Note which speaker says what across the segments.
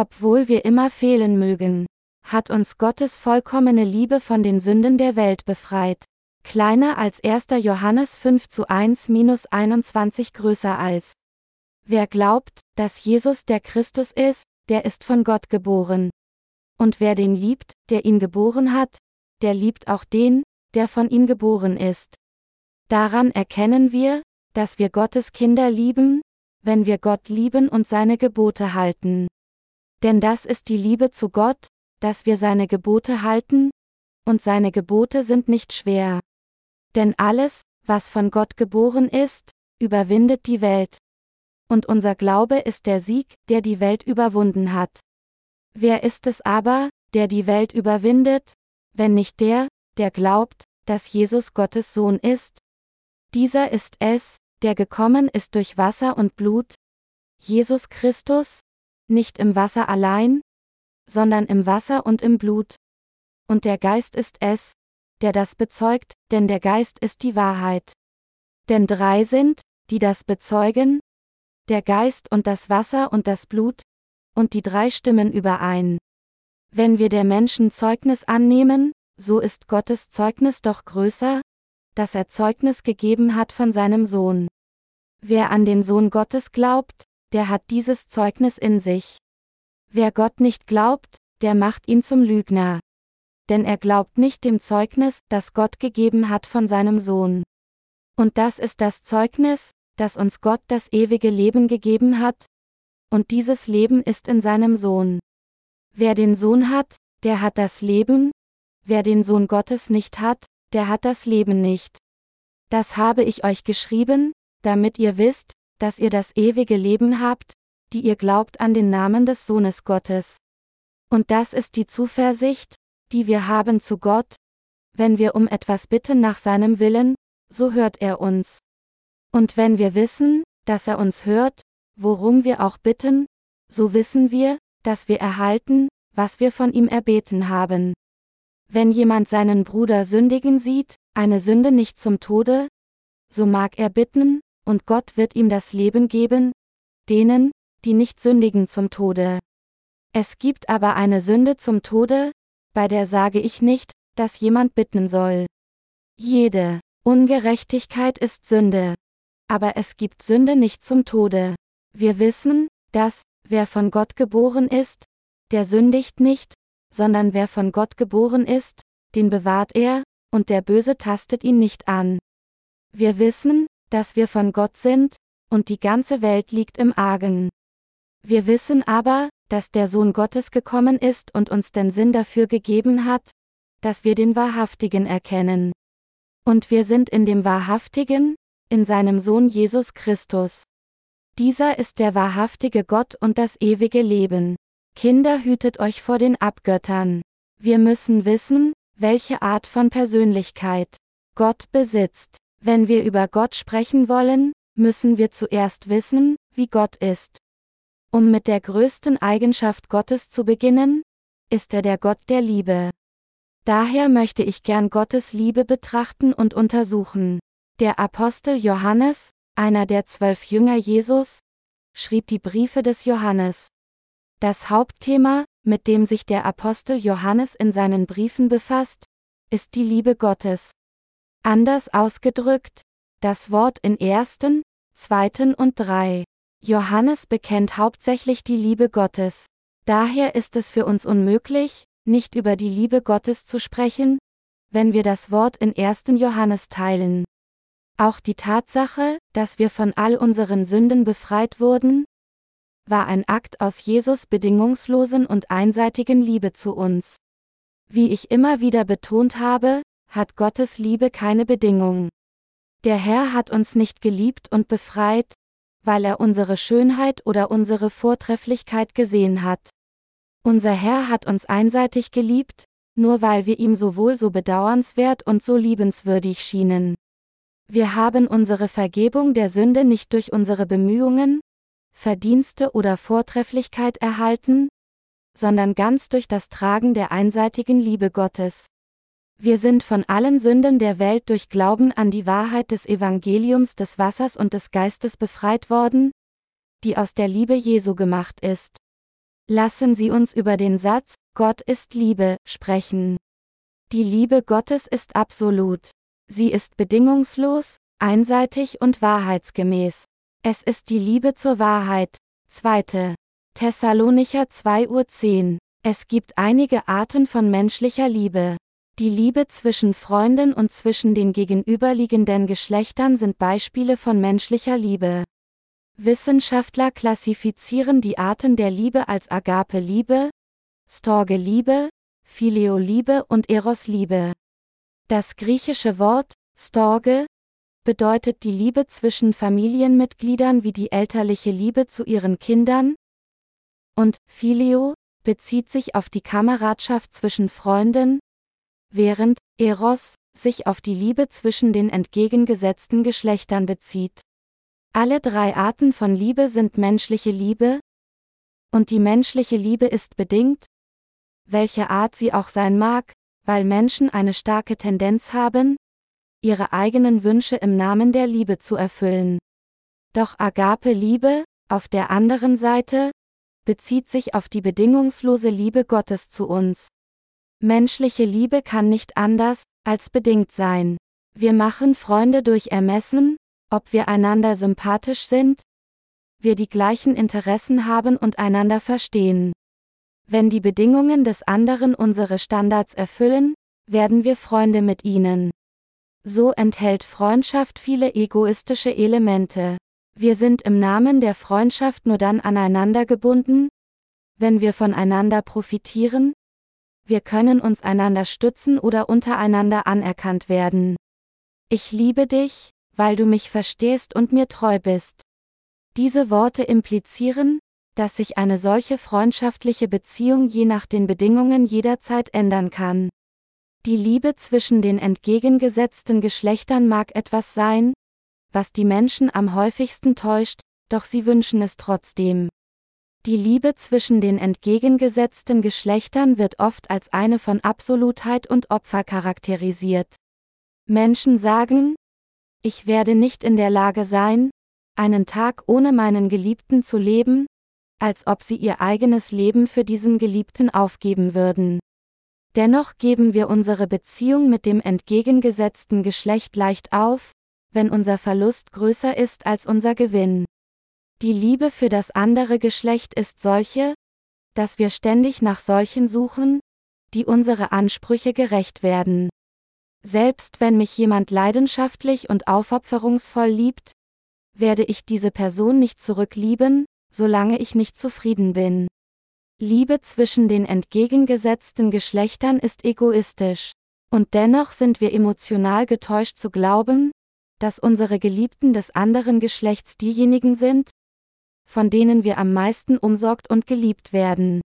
Speaker 1: Obwohl wir immer fehlen mögen, hat uns Gottes vollkommene Liebe von den Sünden der Welt befreit. Kleiner als 1. Johannes 5 zu 1 minus 21 größer als. Wer glaubt, dass Jesus der Christus ist, der ist von Gott geboren. Und wer den liebt, der ihn geboren hat, der liebt auch den, der von ihm geboren ist. Daran erkennen wir, dass wir Gottes Kinder lieben, wenn wir Gott lieben und seine Gebote halten. Denn das ist die Liebe zu Gott, dass wir seine Gebote halten, und seine Gebote sind nicht schwer. Denn alles, was von Gott geboren ist, überwindet die Welt. Und unser Glaube ist der Sieg, der die Welt überwunden hat. Wer ist es aber, der die Welt überwindet, wenn nicht der, der glaubt, dass Jesus Gottes Sohn ist? Dieser ist es, der gekommen ist durch Wasser und Blut, Jesus Christus, nicht im Wasser allein, sondern im Wasser und im Blut. Und der Geist ist es, der das bezeugt, denn der Geist ist die Wahrheit. Denn drei sind, die das bezeugen, der Geist und das Wasser und das Blut, und die drei stimmen überein. Wenn wir der Menschen Zeugnis annehmen, so ist Gottes Zeugnis doch größer, dass er Zeugnis gegeben hat von seinem Sohn. Wer an den Sohn Gottes glaubt, der hat dieses Zeugnis in sich. Wer Gott nicht glaubt, der macht ihn zum Lügner. Denn er glaubt nicht dem Zeugnis, das Gott gegeben hat von seinem Sohn. Und das ist das Zeugnis, dass uns Gott das ewige Leben gegeben hat, und dieses Leben ist in seinem Sohn. Wer den Sohn hat, der hat das Leben, wer den Sohn Gottes nicht hat, der hat das Leben nicht. Das habe ich euch geschrieben, damit ihr wisst, dass ihr das ewige Leben habt, die ihr glaubt an den Namen des Sohnes Gottes. Und das ist die Zuversicht, die wir haben zu Gott, wenn wir um etwas bitten nach seinem Willen, so hört er uns. Und wenn wir wissen, dass er uns hört, worum wir auch bitten, so wissen wir, dass wir erhalten, was wir von ihm erbeten haben. Wenn jemand seinen Bruder sündigen sieht, eine Sünde nicht zum Tode, so mag er bitten, und Gott wird ihm das Leben geben, denen, die nicht sündigen zum Tode. Es gibt aber eine Sünde zum Tode, bei der sage ich nicht, dass jemand bitten soll. Jede Ungerechtigkeit ist Sünde. Aber es gibt Sünde nicht zum Tode. Wir wissen, dass, wer von Gott geboren ist, der sündigt nicht, sondern wer von Gott geboren ist, den bewahrt er, und der Böse tastet ihn nicht an. Wir wissen, dass wir von Gott sind, und die ganze Welt liegt im Argen. Wir wissen aber, dass der Sohn Gottes gekommen ist und uns den Sinn dafür gegeben hat, dass wir den Wahrhaftigen erkennen. Und wir sind in dem Wahrhaftigen, in seinem Sohn Jesus Christus. Dieser ist der wahrhaftige Gott und das ewige Leben. Kinder hütet euch vor den Abgöttern. Wir müssen wissen, welche Art von Persönlichkeit Gott besitzt. Wenn wir über Gott sprechen wollen, müssen wir zuerst wissen, wie Gott ist. Um mit der größten Eigenschaft Gottes zu beginnen, ist er der Gott der Liebe. Daher möchte ich gern Gottes Liebe betrachten und untersuchen. Der Apostel Johannes, einer der zwölf Jünger Jesus, schrieb die Briefe des Johannes. Das Hauptthema, mit dem sich der Apostel Johannes in seinen Briefen befasst, ist die Liebe Gottes. Anders ausgedrückt, das Wort in ersten, zweiten und drei. Johannes bekennt hauptsächlich die Liebe Gottes. Daher ist es für uns unmöglich, nicht über die Liebe Gottes zu sprechen, wenn wir das Wort in 1. Johannes teilen. Auch die Tatsache, dass wir von all unseren Sünden befreit wurden, war ein Akt aus Jesus bedingungslosen und einseitigen Liebe zu uns. Wie ich immer wieder betont habe, hat Gottes Liebe keine Bedingung. Der Herr hat uns nicht geliebt und befreit, weil er unsere Schönheit oder unsere Vortrefflichkeit gesehen hat. Unser Herr hat uns einseitig geliebt, nur weil wir ihm sowohl so bedauernswert und so liebenswürdig schienen. Wir haben unsere Vergebung der Sünde nicht durch unsere Bemühungen, Verdienste oder Vortrefflichkeit erhalten, sondern ganz durch das Tragen der einseitigen Liebe Gottes. Wir sind von allen Sünden der Welt durch Glauben an die Wahrheit des Evangeliums des Wassers und des Geistes befreit worden, die aus der Liebe Jesu gemacht ist. Lassen Sie uns über den Satz, Gott ist Liebe, sprechen. Die Liebe Gottes ist absolut. Sie ist bedingungslos, einseitig und wahrheitsgemäß. Es ist die Liebe zur Wahrheit. 2. Thessalonicher 2 Uhr 10. Es gibt einige Arten von menschlicher Liebe. Die Liebe zwischen Freunden und zwischen den gegenüberliegenden Geschlechtern sind Beispiele von menschlicher Liebe. Wissenschaftler klassifizieren die Arten der Liebe als Agape-Liebe, Storge-Liebe, Phileo-Liebe und Eros-Liebe. Das griechische Wort Storge bedeutet die Liebe zwischen Familienmitgliedern wie die elterliche Liebe zu ihren Kindern und Phileo bezieht sich auf die Kameradschaft zwischen Freunden, während Eros sich auf die Liebe zwischen den entgegengesetzten Geschlechtern bezieht. Alle drei Arten von Liebe sind menschliche Liebe, und die menschliche Liebe ist bedingt, welche Art sie auch sein mag, weil Menschen eine starke Tendenz haben, ihre eigenen Wünsche im Namen der Liebe zu erfüllen. Doch Agape Liebe, auf der anderen Seite, bezieht sich auf die bedingungslose Liebe Gottes zu uns. Menschliche Liebe kann nicht anders, als bedingt sein. Wir machen Freunde durch Ermessen, ob wir einander sympathisch sind, wir die gleichen Interessen haben und einander verstehen. Wenn die Bedingungen des anderen unsere Standards erfüllen, werden wir Freunde mit ihnen. So enthält Freundschaft viele egoistische Elemente. Wir sind im Namen der Freundschaft nur dann aneinander gebunden, wenn wir voneinander profitieren, wir können uns einander stützen oder untereinander anerkannt werden. Ich liebe dich, weil du mich verstehst und mir treu bist. Diese Worte implizieren, dass sich eine solche freundschaftliche Beziehung je nach den Bedingungen jederzeit ändern kann. Die Liebe zwischen den entgegengesetzten Geschlechtern mag etwas sein, was die Menschen am häufigsten täuscht, doch sie wünschen es trotzdem. Die Liebe zwischen den entgegengesetzten Geschlechtern wird oft als eine von Absolutheit und Opfer charakterisiert. Menschen sagen, ich werde nicht in der Lage sein, einen Tag ohne meinen Geliebten zu leben, als ob sie ihr eigenes Leben für diesen Geliebten aufgeben würden. Dennoch geben wir unsere Beziehung mit dem entgegengesetzten Geschlecht leicht auf, wenn unser Verlust größer ist als unser Gewinn. Die Liebe für das andere Geschlecht ist solche, dass wir ständig nach solchen suchen, die unsere Ansprüche gerecht werden. Selbst wenn mich jemand leidenschaftlich und aufopferungsvoll liebt, werde ich diese Person nicht zurücklieben, solange ich nicht zufrieden bin. Liebe zwischen den entgegengesetzten Geschlechtern ist egoistisch. Und dennoch sind wir emotional getäuscht zu glauben, dass unsere Geliebten des anderen Geschlechts diejenigen sind, von denen wir am meisten umsorgt und geliebt werden.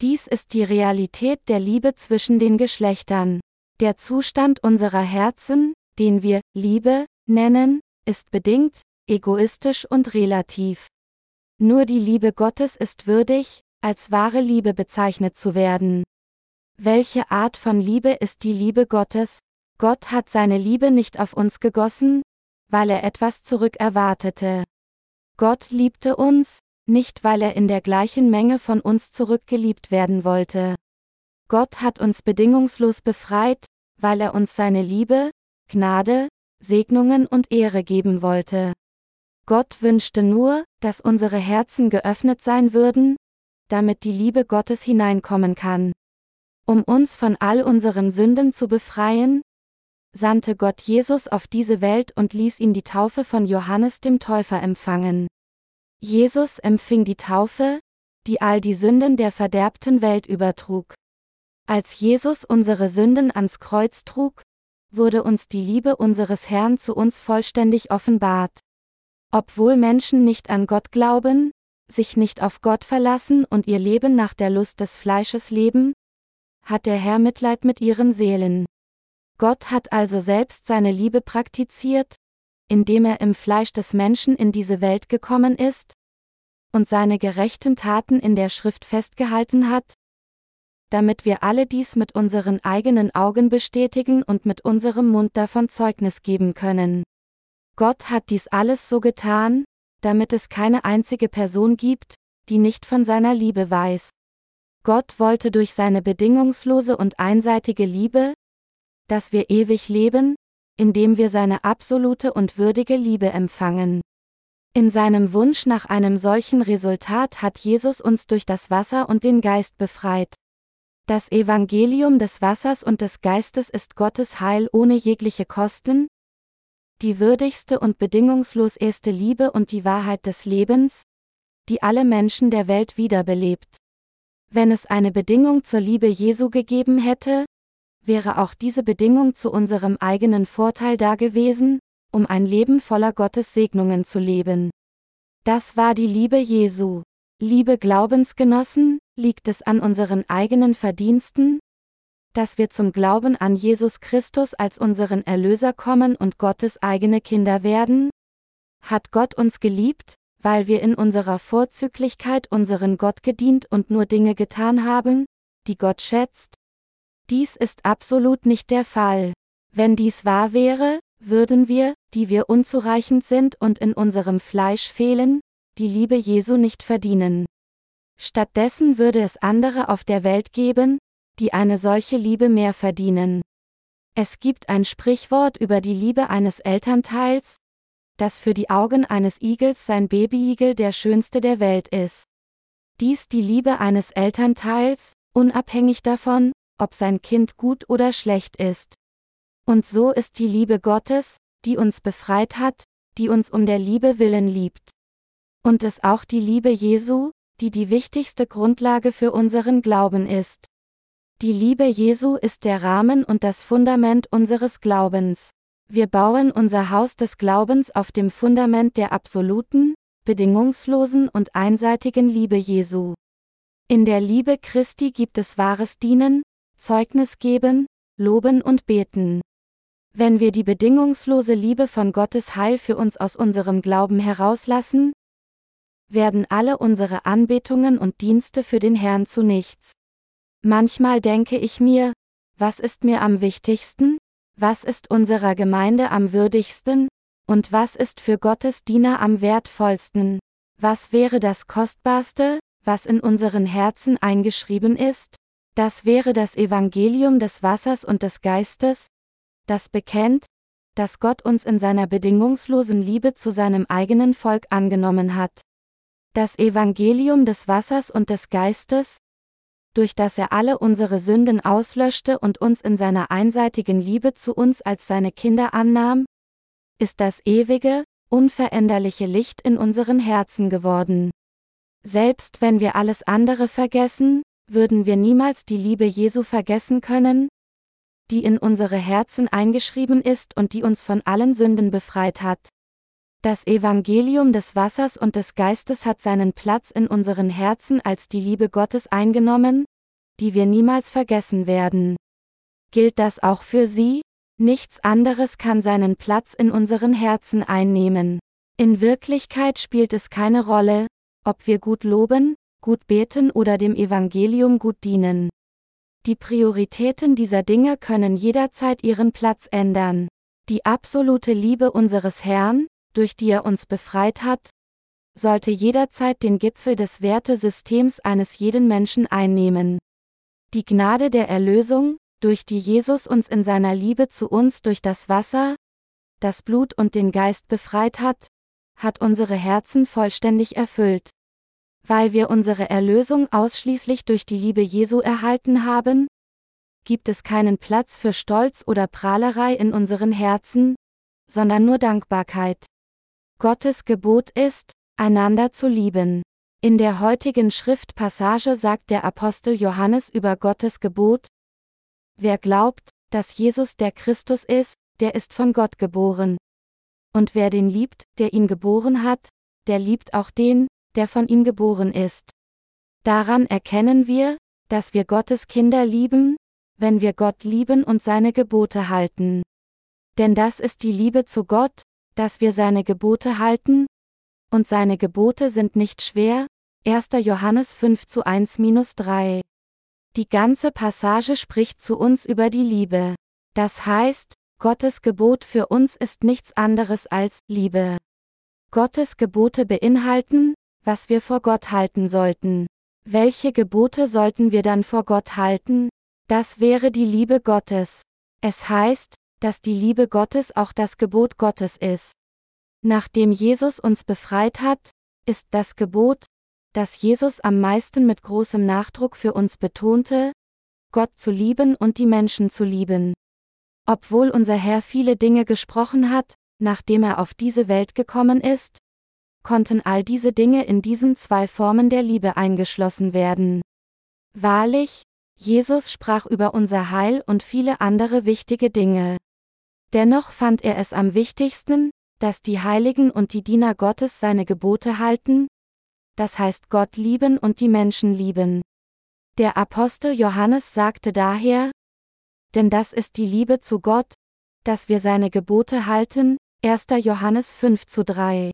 Speaker 1: Dies ist die Realität der Liebe zwischen den Geschlechtern. Der Zustand unserer Herzen, den wir Liebe nennen, ist bedingt, egoistisch und relativ. Nur die Liebe Gottes ist würdig, als wahre Liebe bezeichnet zu werden. Welche Art von Liebe ist die Liebe Gottes? Gott hat seine Liebe nicht auf uns gegossen, weil er etwas zurück erwartete. Gott liebte uns, nicht weil er in der gleichen Menge von uns zurückgeliebt werden wollte. Gott hat uns bedingungslos befreit, weil er uns seine Liebe, Gnade, Segnungen und Ehre geben wollte. Gott wünschte nur, dass unsere Herzen geöffnet sein würden, damit die Liebe Gottes hineinkommen kann. Um uns von all unseren Sünden zu befreien, sandte Gott Jesus auf diese Welt und ließ ihn die Taufe von Johannes dem Täufer empfangen. Jesus empfing die Taufe, die all die Sünden der verderbten Welt übertrug. Als Jesus unsere Sünden ans Kreuz trug, wurde uns die Liebe unseres Herrn zu uns vollständig offenbart. Obwohl Menschen nicht an Gott glauben, sich nicht auf Gott verlassen und ihr Leben nach der Lust des Fleisches leben? Hat der Herr Mitleid mit ihren Seelen. Gott hat also selbst seine Liebe praktiziert, indem er im Fleisch des Menschen in diese Welt gekommen ist und seine gerechten Taten in der Schrift festgehalten hat, damit wir alle dies mit unseren eigenen Augen bestätigen und mit unserem Mund davon Zeugnis geben können. Gott hat dies alles so getan, damit es keine einzige Person gibt, die nicht von seiner Liebe weiß. Gott wollte durch seine bedingungslose und einseitige Liebe, dass wir ewig leben, indem wir seine absolute und würdige Liebe empfangen. In seinem Wunsch nach einem solchen Resultat hat Jesus uns durch das Wasser und den Geist befreit. Das Evangelium des Wassers und des Geistes ist Gottes Heil ohne jegliche Kosten, die würdigste und bedingungslos erste Liebe und die Wahrheit des Lebens, die alle Menschen der Welt wiederbelebt. Wenn es eine Bedingung zur Liebe Jesu gegeben hätte, wäre auch diese Bedingung zu unserem eigenen Vorteil da gewesen, um ein Leben voller Gottes Segnungen zu leben. Das war die Liebe Jesu. Liebe Glaubensgenossen, liegt es an unseren eigenen Verdiensten, dass wir zum Glauben an Jesus Christus als unseren Erlöser kommen und Gottes eigene Kinder werden? Hat Gott uns geliebt, weil wir in unserer Vorzüglichkeit unseren Gott gedient und nur Dinge getan haben, die Gott schätzt? Dies ist absolut nicht der Fall. Wenn dies wahr wäre, würden wir, die wir unzureichend sind und in unserem Fleisch fehlen, die Liebe Jesu nicht verdienen. Stattdessen würde es andere auf der Welt geben, die eine solche Liebe mehr verdienen. Es gibt ein Sprichwort über die Liebe eines Elternteils, dass für die Augen eines Igels sein Babyigel der schönste der Welt ist. Dies die Liebe eines Elternteils, unabhängig davon, ob sein Kind gut oder schlecht ist. Und so ist die Liebe Gottes, die uns befreit hat, die uns um der Liebe willen liebt. Und es auch die Liebe Jesu, die die wichtigste Grundlage für unseren Glauben ist. Die Liebe Jesu ist der Rahmen und das Fundament unseres Glaubens. Wir bauen unser Haus des Glaubens auf dem Fundament der absoluten, bedingungslosen und einseitigen Liebe Jesu. In der Liebe Christi gibt es wahres Dienen, Zeugnis geben, Loben und Beten. Wenn wir die bedingungslose Liebe von Gottes Heil für uns aus unserem Glauben herauslassen, werden alle unsere Anbetungen und Dienste für den Herrn zu nichts. Manchmal denke ich mir, was ist mir am wichtigsten? Was ist unserer Gemeinde am würdigsten? Und was ist für Gottes Diener am wertvollsten? Was wäre das Kostbarste, was in unseren Herzen eingeschrieben ist? Das wäre das Evangelium des Wassers und des Geistes, das bekennt, dass Gott uns in seiner bedingungslosen Liebe zu seinem eigenen Volk angenommen hat. Das Evangelium des Wassers und des Geistes, durch das er alle unsere Sünden auslöschte und uns in seiner einseitigen Liebe zu uns als seine Kinder annahm, ist das ewige, unveränderliche Licht in unseren Herzen geworden. Selbst wenn wir alles andere vergessen, würden wir niemals die Liebe Jesu vergessen können, die in unsere Herzen eingeschrieben ist und die uns von allen Sünden befreit hat. Das Evangelium des Wassers und des Geistes hat seinen Platz in unseren Herzen als die Liebe Gottes eingenommen, die wir niemals vergessen werden. Gilt das auch für Sie? Nichts anderes kann seinen Platz in unseren Herzen einnehmen. In Wirklichkeit spielt es keine Rolle, ob wir gut loben, gut beten oder dem Evangelium gut dienen. Die Prioritäten dieser Dinge können jederzeit ihren Platz ändern. Die absolute Liebe unseres Herrn, durch die er uns befreit hat, sollte jederzeit den Gipfel des Wertesystems eines jeden Menschen einnehmen. Die Gnade der Erlösung, durch die Jesus uns in seiner Liebe zu uns durch das Wasser, das Blut und den Geist befreit hat, hat unsere Herzen vollständig erfüllt. Weil wir unsere Erlösung ausschließlich durch die Liebe Jesu erhalten haben, gibt es keinen Platz für Stolz oder Prahlerei in unseren Herzen, sondern nur Dankbarkeit. Gottes Gebot ist, einander zu lieben. In der heutigen Schriftpassage sagt der Apostel Johannes über Gottes Gebot, Wer glaubt, dass Jesus der Christus ist, der ist von Gott geboren. Und wer den liebt, der ihn geboren hat, der liebt auch den, der von ihm geboren ist. Daran erkennen wir, dass wir Gottes Kinder lieben, wenn wir Gott lieben und seine Gebote halten. Denn das ist die Liebe zu Gott, dass wir seine Gebote halten? Und seine Gebote sind nicht schwer? 1. Johannes 5 zu 1-3. Die ganze Passage spricht zu uns über die Liebe. Das heißt, Gottes Gebot für uns ist nichts anderes als Liebe. Gottes Gebote beinhalten, was wir vor Gott halten sollten. Welche Gebote sollten wir dann vor Gott halten? Das wäre die Liebe Gottes. Es heißt, dass die Liebe Gottes auch das Gebot Gottes ist. Nachdem Jesus uns befreit hat, ist das Gebot, das Jesus am meisten mit großem Nachdruck für uns betonte, Gott zu lieben und die Menschen zu lieben. Obwohl unser Herr viele Dinge gesprochen hat, nachdem er auf diese Welt gekommen ist, konnten all diese Dinge in diesen zwei Formen der Liebe eingeschlossen werden. Wahrlich, Jesus sprach über unser Heil und viele andere wichtige Dinge. Dennoch fand er es am wichtigsten, dass die Heiligen und die Diener Gottes seine Gebote halten, das heißt Gott lieben und die Menschen lieben. Der Apostel Johannes sagte daher, denn das ist die Liebe zu Gott, dass wir seine Gebote halten, 1. Johannes 5 zu 3.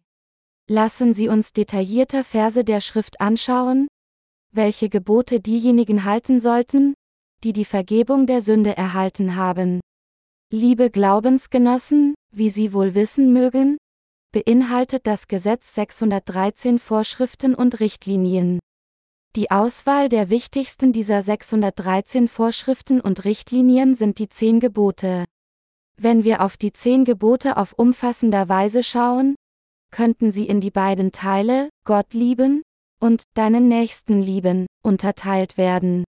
Speaker 1: Lassen Sie uns detaillierter Verse der Schrift anschauen, welche Gebote diejenigen halten sollten, die die Vergebung der Sünde erhalten haben. Liebe Glaubensgenossen, wie Sie wohl wissen mögen, beinhaltet das Gesetz 613 Vorschriften und Richtlinien. Die Auswahl der wichtigsten dieser 613 Vorschriften und Richtlinien sind die zehn Gebote. Wenn wir auf die zehn Gebote auf umfassender Weise schauen, könnten sie in die beiden Teile, Gott lieben und deinen Nächsten lieben, unterteilt werden.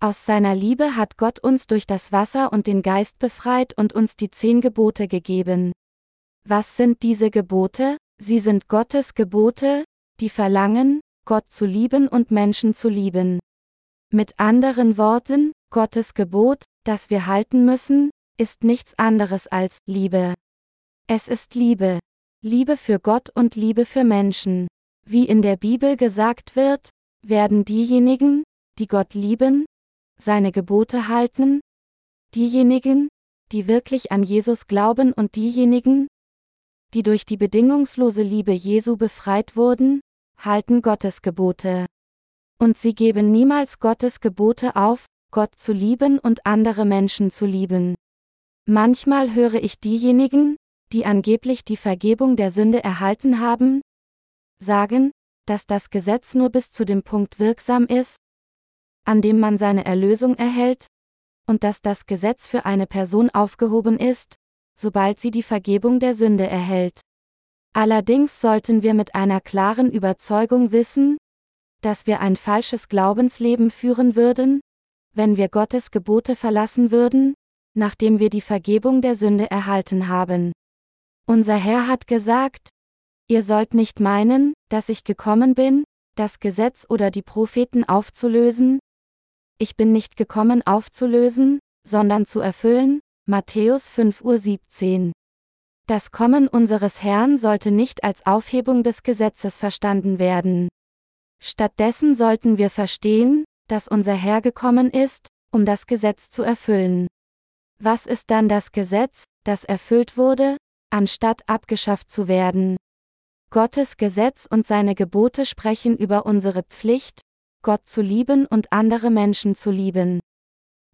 Speaker 1: Aus seiner Liebe hat Gott uns durch das Wasser und den Geist befreit und uns die zehn Gebote gegeben. Was sind diese Gebote? Sie sind Gottes Gebote, die verlangen, Gott zu lieben und Menschen zu lieben. Mit anderen Worten, Gottes Gebot, das wir halten müssen, ist nichts anderes als Liebe. Es ist Liebe. Liebe für Gott und Liebe für Menschen. Wie in der Bibel gesagt wird, werden diejenigen, die Gott lieben, seine Gebote halten? Diejenigen, die wirklich an Jesus glauben und diejenigen, die durch die bedingungslose Liebe Jesu befreit wurden, halten Gottes Gebote. Und sie geben niemals Gottes Gebote auf, Gott zu lieben und andere Menschen zu lieben. Manchmal höre ich diejenigen, die angeblich die Vergebung der Sünde erhalten haben, sagen, dass das Gesetz nur bis zu dem Punkt wirksam ist, an dem man seine Erlösung erhält, und dass das Gesetz für eine Person aufgehoben ist, sobald sie die Vergebung der Sünde erhält. Allerdings sollten wir mit einer klaren Überzeugung wissen, dass wir ein falsches Glaubensleben führen würden, wenn wir Gottes Gebote verlassen würden, nachdem wir die Vergebung der Sünde erhalten haben. Unser Herr hat gesagt, ihr sollt nicht meinen, dass ich gekommen bin, das Gesetz oder die Propheten aufzulösen, ich bin nicht gekommen aufzulösen, sondern zu erfüllen, Matthäus 5.17 Uhr. Das Kommen unseres Herrn sollte nicht als Aufhebung des Gesetzes verstanden werden. Stattdessen sollten wir verstehen, dass unser Herr gekommen ist, um das Gesetz zu erfüllen. Was ist dann das Gesetz, das erfüllt wurde, anstatt abgeschafft zu werden? Gottes Gesetz und seine Gebote sprechen über unsere Pflicht, Gott zu lieben und andere Menschen zu lieben.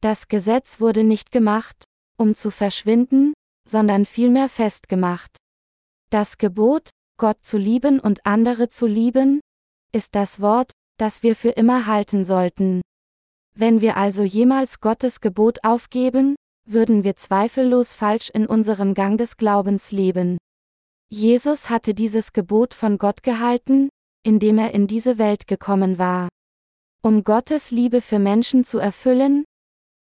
Speaker 1: Das Gesetz wurde nicht gemacht, um zu verschwinden, sondern vielmehr festgemacht. Das Gebot, Gott zu lieben und andere zu lieben, ist das Wort, das wir für immer halten sollten. Wenn wir also jemals Gottes Gebot aufgeben, würden wir zweifellos falsch in unserem Gang des Glaubens leben. Jesus hatte dieses Gebot von Gott gehalten, indem er in diese Welt gekommen war. Um Gottes Liebe für Menschen zu erfüllen,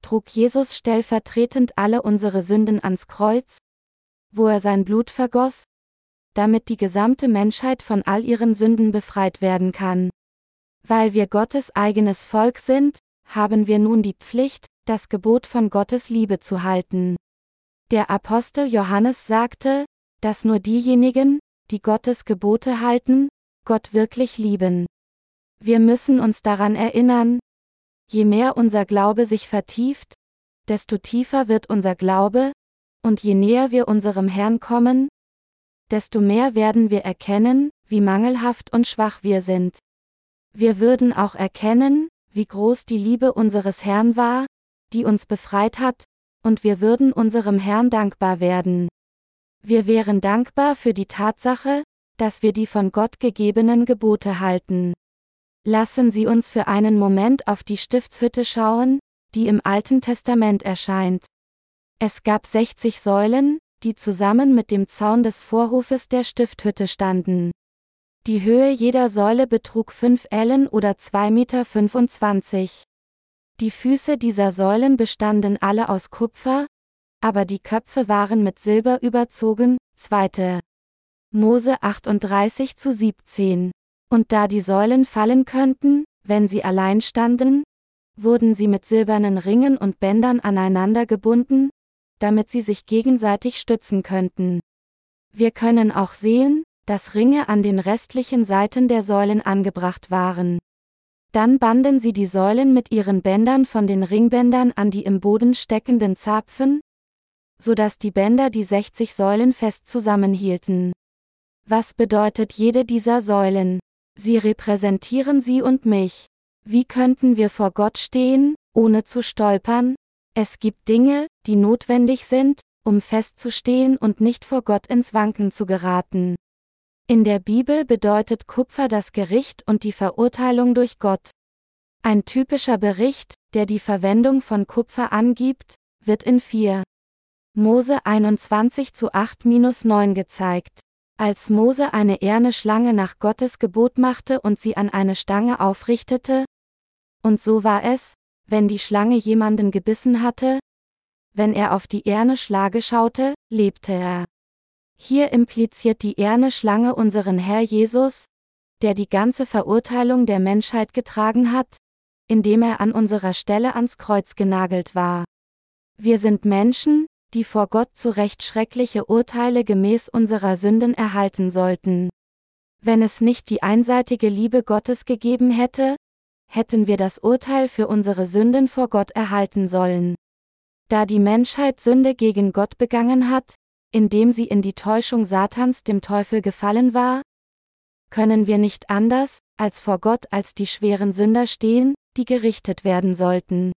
Speaker 1: trug Jesus stellvertretend alle unsere Sünden ans Kreuz, wo er sein Blut vergoss, damit die gesamte Menschheit von all ihren Sünden befreit werden kann. Weil wir Gottes eigenes Volk sind, haben wir nun die Pflicht, das Gebot von Gottes Liebe zu halten. Der Apostel Johannes sagte, dass nur diejenigen, die Gottes Gebote halten, Gott wirklich lieben. Wir müssen uns daran erinnern, je mehr unser Glaube sich vertieft, desto tiefer wird unser Glaube, und je näher wir unserem Herrn kommen, desto mehr werden wir erkennen, wie mangelhaft und schwach wir sind. Wir würden auch erkennen, wie groß die Liebe unseres Herrn war, die uns befreit hat, und wir würden unserem Herrn dankbar werden. Wir wären dankbar für die Tatsache, dass wir die von Gott gegebenen Gebote halten. Lassen Sie uns für einen Moment auf die Stiftshütte schauen, die im Alten Testament erscheint. Es gab 60 Säulen, die zusammen mit dem Zaun des Vorhofes der Stifthütte standen. Die Höhe jeder Säule betrug 5 Ellen oder 2,25 Meter. Die Füße dieser Säulen bestanden alle aus Kupfer, aber die Köpfe waren mit Silber überzogen, 2. Mose 38 zu 17. Und da die Säulen fallen könnten, wenn sie allein standen, wurden sie mit silbernen Ringen und Bändern aneinander gebunden, damit sie sich gegenseitig stützen könnten. Wir können auch sehen, dass Ringe an den restlichen Seiten der Säulen angebracht waren. Dann banden sie die Säulen mit ihren Bändern von den Ringbändern an die im Boden steckenden Zapfen, so dass die Bänder die 60 Säulen fest zusammenhielten. Was bedeutet jede dieser Säulen? Sie repräsentieren sie und mich. Wie könnten wir vor Gott stehen, ohne zu stolpern? Es gibt Dinge, die notwendig sind, um festzustehen und nicht vor Gott ins Wanken zu geraten. In der Bibel bedeutet Kupfer das Gericht und die Verurteilung durch Gott. Ein typischer Bericht, der die Verwendung von Kupfer angibt, wird in 4 Mose 21 zu 8-9 gezeigt. Als Mose eine eherne Schlange nach Gottes Gebot machte und sie an eine Stange aufrichtete, und so war es, wenn die Schlange jemanden gebissen hatte, wenn er auf die eherne Schlage schaute, lebte er. Hier impliziert die eherne Schlange unseren Herr Jesus, der die ganze Verurteilung der Menschheit getragen hat, indem er an unserer Stelle ans Kreuz genagelt war. Wir sind Menschen, die vor Gott zu Recht schreckliche Urteile gemäß unserer Sünden erhalten sollten. Wenn es nicht die einseitige Liebe Gottes gegeben hätte, hätten wir das Urteil für unsere Sünden vor Gott erhalten sollen. Da die Menschheit Sünde gegen Gott begangen hat, indem sie in die Täuschung Satans dem Teufel gefallen war, können wir nicht anders, als vor Gott als die schweren Sünder stehen, die gerichtet werden sollten.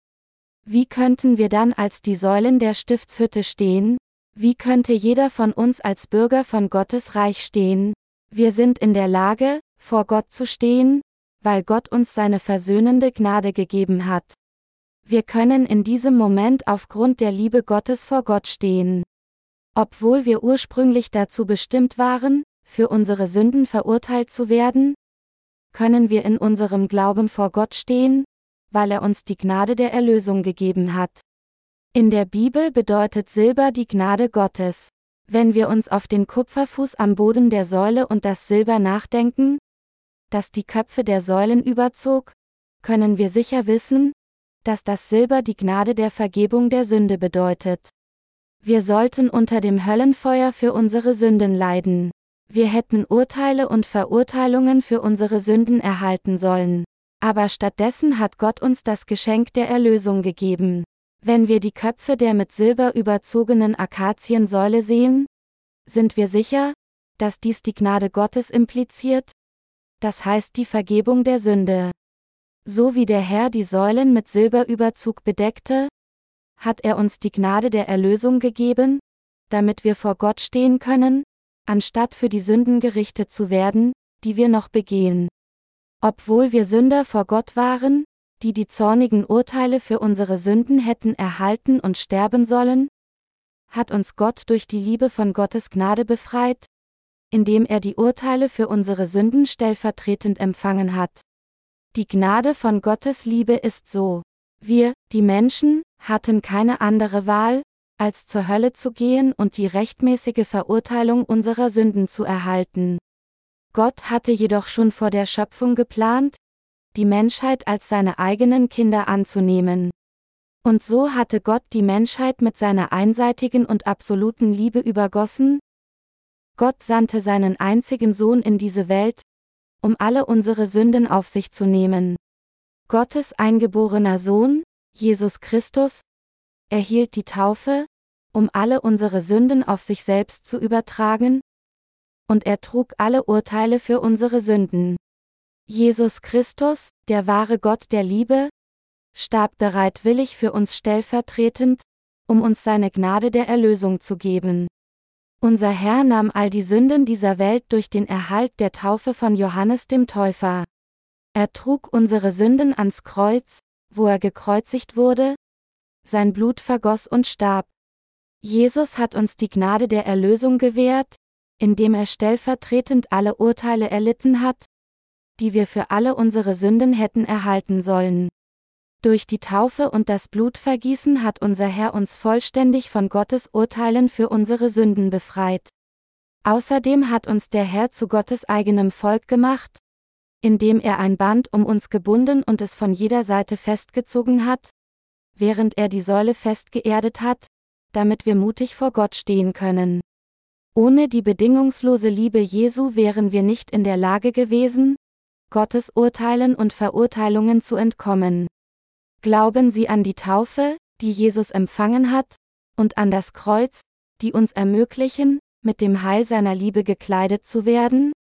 Speaker 1: Wie könnten wir dann als die Säulen der Stiftshütte stehen? Wie könnte jeder von uns als Bürger von Gottes Reich stehen? Wir sind in der Lage, vor Gott zu stehen, weil Gott uns seine versöhnende Gnade gegeben hat. Wir können in diesem Moment aufgrund der Liebe Gottes vor Gott stehen. Obwohl wir ursprünglich dazu bestimmt waren, für unsere Sünden verurteilt zu werden, können wir in unserem Glauben vor Gott stehen, weil er uns die Gnade der Erlösung gegeben hat. In der Bibel bedeutet Silber die Gnade Gottes. Wenn wir uns auf den Kupferfuß am Boden der Säule und das Silber nachdenken, das die Köpfe der Säulen überzog, können wir sicher wissen, dass das Silber die Gnade der Vergebung der Sünde bedeutet. Wir sollten unter dem Höllenfeuer für unsere Sünden leiden. Wir hätten Urteile und Verurteilungen für unsere Sünden erhalten sollen. Aber stattdessen hat Gott uns das Geschenk der Erlösung gegeben. Wenn wir die Köpfe der mit Silber überzogenen Akaziensäule sehen, sind wir sicher, dass dies die Gnade Gottes impliziert, das heißt die Vergebung der Sünde. So wie der Herr die Säulen mit Silberüberzug bedeckte, hat er uns die Gnade der Erlösung gegeben, damit wir vor Gott stehen können, anstatt für die Sünden gerichtet zu werden, die wir noch begehen. Obwohl wir Sünder vor Gott waren, die die zornigen Urteile für unsere Sünden hätten erhalten und sterben sollen, hat uns Gott durch die Liebe von Gottes Gnade befreit, indem er die Urteile für unsere Sünden stellvertretend empfangen hat. Die Gnade von Gottes Liebe ist so. Wir, die Menschen, hatten keine andere Wahl, als zur Hölle zu gehen und die rechtmäßige Verurteilung unserer Sünden zu erhalten. Gott hatte jedoch schon vor der Schöpfung geplant, die Menschheit als seine eigenen Kinder anzunehmen. Und so hatte Gott die Menschheit mit seiner einseitigen und absoluten Liebe übergossen? Gott sandte seinen einzigen Sohn in diese Welt, um alle unsere Sünden auf sich zu nehmen. Gottes eingeborener Sohn, Jesus Christus, erhielt die Taufe, um alle unsere Sünden auf sich selbst zu übertragen, und er trug alle Urteile für unsere Sünden. Jesus Christus, der wahre Gott der Liebe, starb bereitwillig für uns stellvertretend, um uns seine Gnade der Erlösung zu geben. Unser Herr nahm all die Sünden dieser Welt durch den Erhalt der Taufe von Johannes dem Täufer. Er trug unsere Sünden ans Kreuz, wo er gekreuzigt wurde, sein Blut vergoss und starb. Jesus hat uns die Gnade der Erlösung gewährt, indem er stellvertretend alle Urteile erlitten hat, die wir für alle unsere Sünden hätten erhalten sollen. Durch die Taufe und das Blutvergießen hat unser Herr uns vollständig von Gottes Urteilen für unsere Sünden befreit. Außerdem hat uns der Herr zu Gottes eigenem Volk gemacht, indem er ein Band um uns gebunden und es von jeder Seite festgezogen hat, während er die Säule festgeerdet hat, damit wir mutig vor Gott stehen können. Ohne die bedingungslose Liebe Jesu wären wir nicht in der Lage gewesen, Gottes Urteilen und Verurteilungen zu entkommen. Glauben Sie an die Taufe, die Jesus empfangen hat, und an das Kreuz, die uns ermöglichen, mit dem Heil seiner Liebe gekleidet zu werden?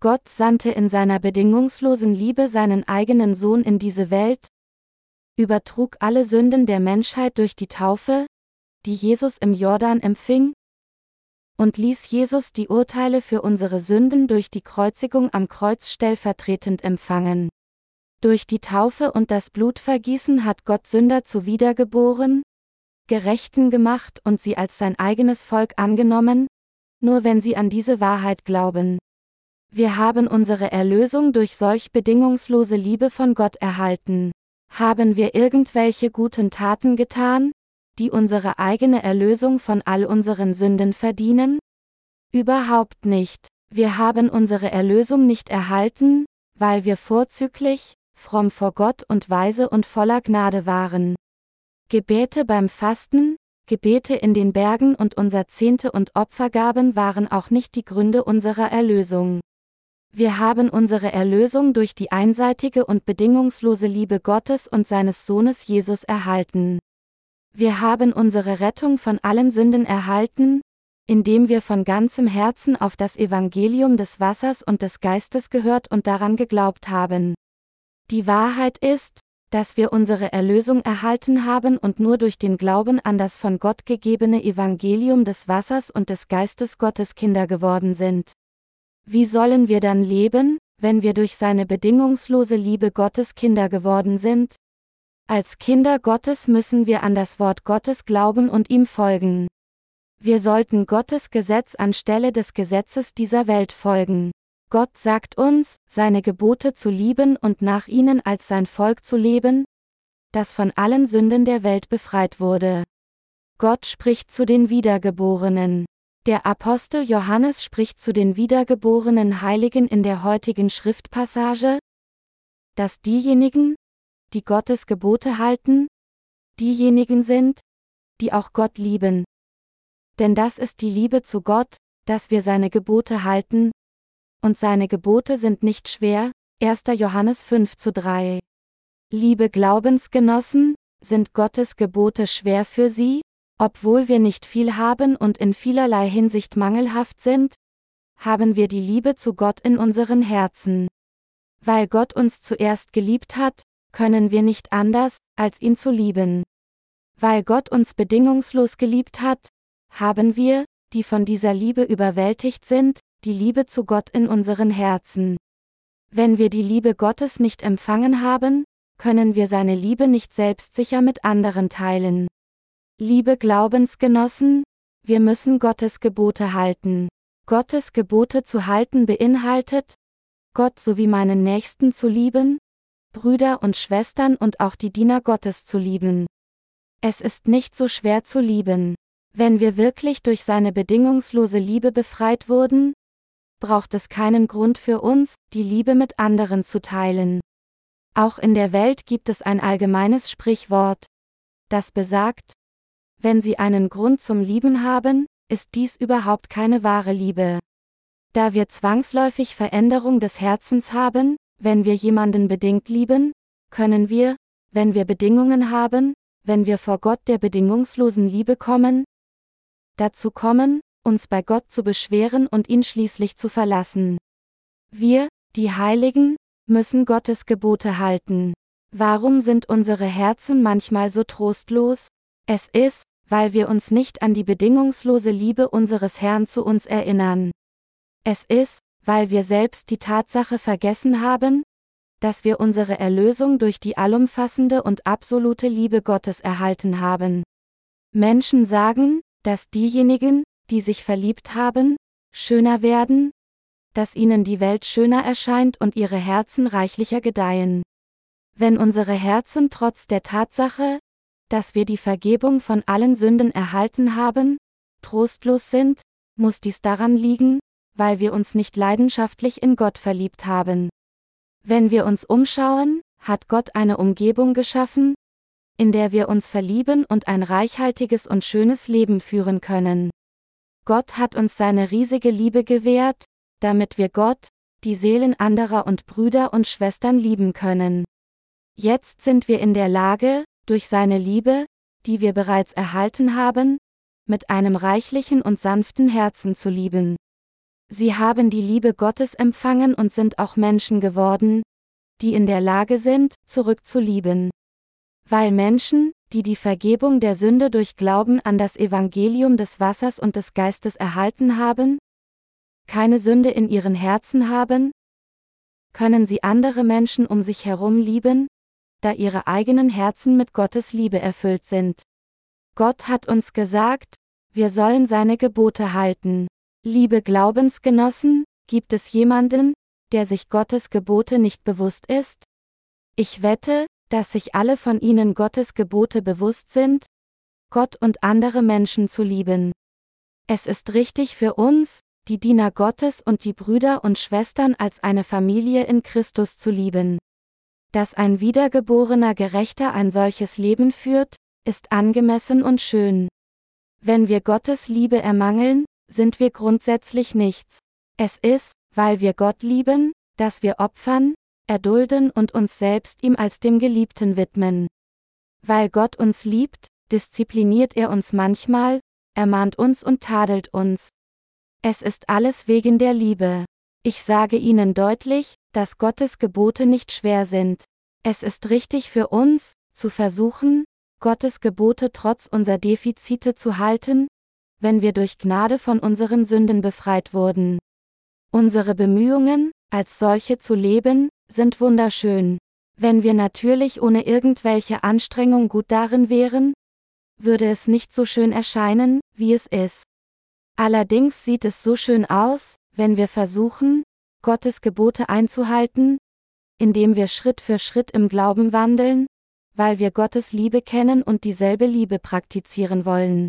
Speaker 1: Gott sandte in seiner bedingungslosen Liebe seinen eigenen Sohn in diese Welt, übertrug alle Sünden der Menschheit durch die Taufe, die Jesus im Jordan empfing, und ließ Jesus die Urteile für unsere Sünden durch die Kreuzigung am Kreuz stellvertretend empfangen. Durch die Taufe und das Blutvergießen hat Gott Sünder zu wiedergeboren, Gerechten gemacht und sie als sein eigenes Volk angenommen, nur wenn sie an diese Wahrheit glauben. Wir haben unsere Erlösung durch solch bedingungslose Liebe von Gott erhalten. Haben wir irgendwelche guten Taten getan, die unsere eigene Erlösung von all unseren Sünden verdienen? Überhaupt nicht. Wir haben unsere Erlösung nicht erhalten, weil wir vorzüglich, fromm vor Gott und weise und voller Gnade waren. Gebete beim Fasten, Gebete in den Bergen und unser Zehnte und Opfergaben waren auch nicht die Gründe unserer Erlösung. Wir haben unsere Erlösung durch die einseitige und bedingungslose Liebe Gottes und seines Sohnes Jesus erhalten. Wir haben unsere Rettung von allen Sünden erhalten, indem wir von ganzem Herzen auf das Evangelium des Wassers und des Geistes gehört und daran geglaubt haben. Die Wahrheit ist, dass wir unsere Erlösung erhalten haben und nur durch den Glauben an das von Gott gegebene Evangelium des Wassers und des Geistes Gottes Kinder geworden sind. Wie sollen wir dann leben, wenn wir durch seine bedingungslose Liebe Gottes Kinder geworden sind? Als Kinder Gottes müssen wir an das Wort Gottes glauben und ihm folgen. Wir sollten Gottes Gesetz anstelle des Gesetzes dieser Welt folgen. Gott sagt uns, seine Gebote zu lieben und nach ihnen als sein Volk zu leben, das von allen Sünden der Welt befreit wurde. Gott spricht zu den Wiedergeborenen. Der Apostel Johannes spricht zu den wiedergeborenen Heiligen in der heutigen Schriftpassage, dass diejenigen, die Gottes Gebote halten, diejenigen sind, die auch Gott lieben. Denn das ist die Liebe zu Gott, dass wir seine Gebote halten, und seine Gebote sind nicht schwer, 1. Johannes 5 zu 3. Liebe Glaubensgenossen, sind Gottes Gebote schwer für Sie, obwohl wir nicht viel haben und in vielerlei Hinsicht mangelhaft sind? Haben wir die Liebe zu Gott in unseren Herzen. Weil Gott uns zuerst geliebt hat, können wir nicht anders, als ihn zu lieben. Weil Gott uns bedingungslos geliebt hat, haben wir, die von dieser Liebe überwältigt sind, die Liebe zu Gott in unseren Herzen. Wenn wir die Liebe Gottes nicht empfangen haben, können wir seine Liebe nicht selbstsicher mit anderen teilen. Liebe Glaubensgenossen, wir müssen Gottes Gebote halten. Gottes Gebote zu halten beinhaltet, Gott sowie meinen Nächsten zu lieben, Brüder und Schwestern und auch die Diener Gottes zu lieben. Es ist nicht so schwer zu lieben. Wenn wir wirklich durch seine bedingungslose Liebe befreit wurden, braucht es keinen Grund für uns, die Liebe mit anderen zu teilen. Auch in der Welt gibt es ein allgemeines Sprichwort, das besagt, wenn Sie einen Grund zum Lieben haben, ist dies überhaupt keine wahre Liebe. Da wir zwangsläufig Veränderung des Herzens haben, wenn wir jemanden bedingt lieben, können wir, wenn wir Bedingungen haben, wenn wir vor Gott der bedingungslosen Liebe kommen, dazu kommen, uns bei Gott zu beschweren und ihn schließlich zu verlassen. Wir, die Heiligen, müssen Gottes Gebote halten. Warum sind unsere Herzen manchmal so trostlos? Es ist, weil wir uns nicht an die bedingungslose Liebe unseres Herrn zu uns erinnern. Es ist, weil wir selbst die Tatsache vergessen haben, dass wir unsere Erlösung durch die allumfassende und absolute Liebe Gottes erhalten haben. Menschen sagen, dass diejenigen, die sich verliebt haben, schöner werden, dass ihnen die Welt schöner erscheint und ihre Herzen reichlicher gedeihen. Wenn unsere Herzen trotz der Tatsache, dass wir die Vergebung von allen Sünden erhalten haben, trostlos sind, muss dies daran liegen, weil wir uns nicht leidenschaftlich in Gott verliebt haben. Wenn wir uns umschauen, hat Gott eine Umgebung geschaffen, in der wir uns verlieben und ein reichhaltiges und schönes Leben führen können. Gott hat uns seine riesige Liebe gewährt, damit wir Gott, die Seelen anderer und Brüder und Schwestern lieben können. Jetzt sind wir in der Lage, durch seine Liebe, die wir bereits erhalten haben, mit einem reichlichen und sanften Herzen zu lieben. Sie haben die Liebe Gottes empfangen und sind auch Menschen geworden, die in der Lage sind, zurückzulieben. Weil Menschen, die die Vergebung der Sünde durch Glauben an das Evangelium des Wassers und des Geistes erhalten haben, keine Sünde in ihren Herzen haben? Können sie andere Menschen um sich herum lieben, da ihre eigenen Herzen mit Gottes Liebe erfüllt sind? Gott hat uns gesagt, wir sollen seine Gebote halten. Liebe Glaubensgenossen, gibt es jemanden, der sich Gottes Gebote nicht bewusst ist? Ich wette, dass sich alle von ihnen Gottes Gebote bewusst sind, Gott und andere Menschen zu lieben. Es ist richtig für uns, die Diener Gottes und die Brüder und Schwestern als eine Familie in Christus zu lieben. Dass ein wiedergeborener Gerechter ein solches Leben führt, ist angemessen und schön. Wenn wir Gottes Liebe ermangeln, sind wir grundsätzlich nichts. Es ist, weil wir Gott lieben, dass wir opfern, erdulden und uns selbst ihm als dem Geliebten widmen. Weil Gott uns liebt, diszipliniert er uns manchmal, ermahnt uns und tadelt uns. Es ist alles wegen der Liebe. Ich sage Ihnen deutlich, dass Gottes Gebote nicht schwer sind. Es ist richtig für uns, zu versuchen, Gottes Gebote trotz unserer Defizite zu halten, wenn wir durch Gnade von unseren Sünden befreit wurden. Unsere Bemühungen, als solche zu leben, sind wunderschön. Wenn wir natürlich ohne irgendwelche Anstrengung gut darin wären, würde es nicht so schön erscheinen, wie es ist. Allerdings sieht es so schön aus, wenn wir versuchen, Gottes Gebote einzuhalten, indem wir Schritt für Schritt im Glauben wandeln, weil wir Gottes Liebe kennen und dieselbe Liebe praktizieren wollen.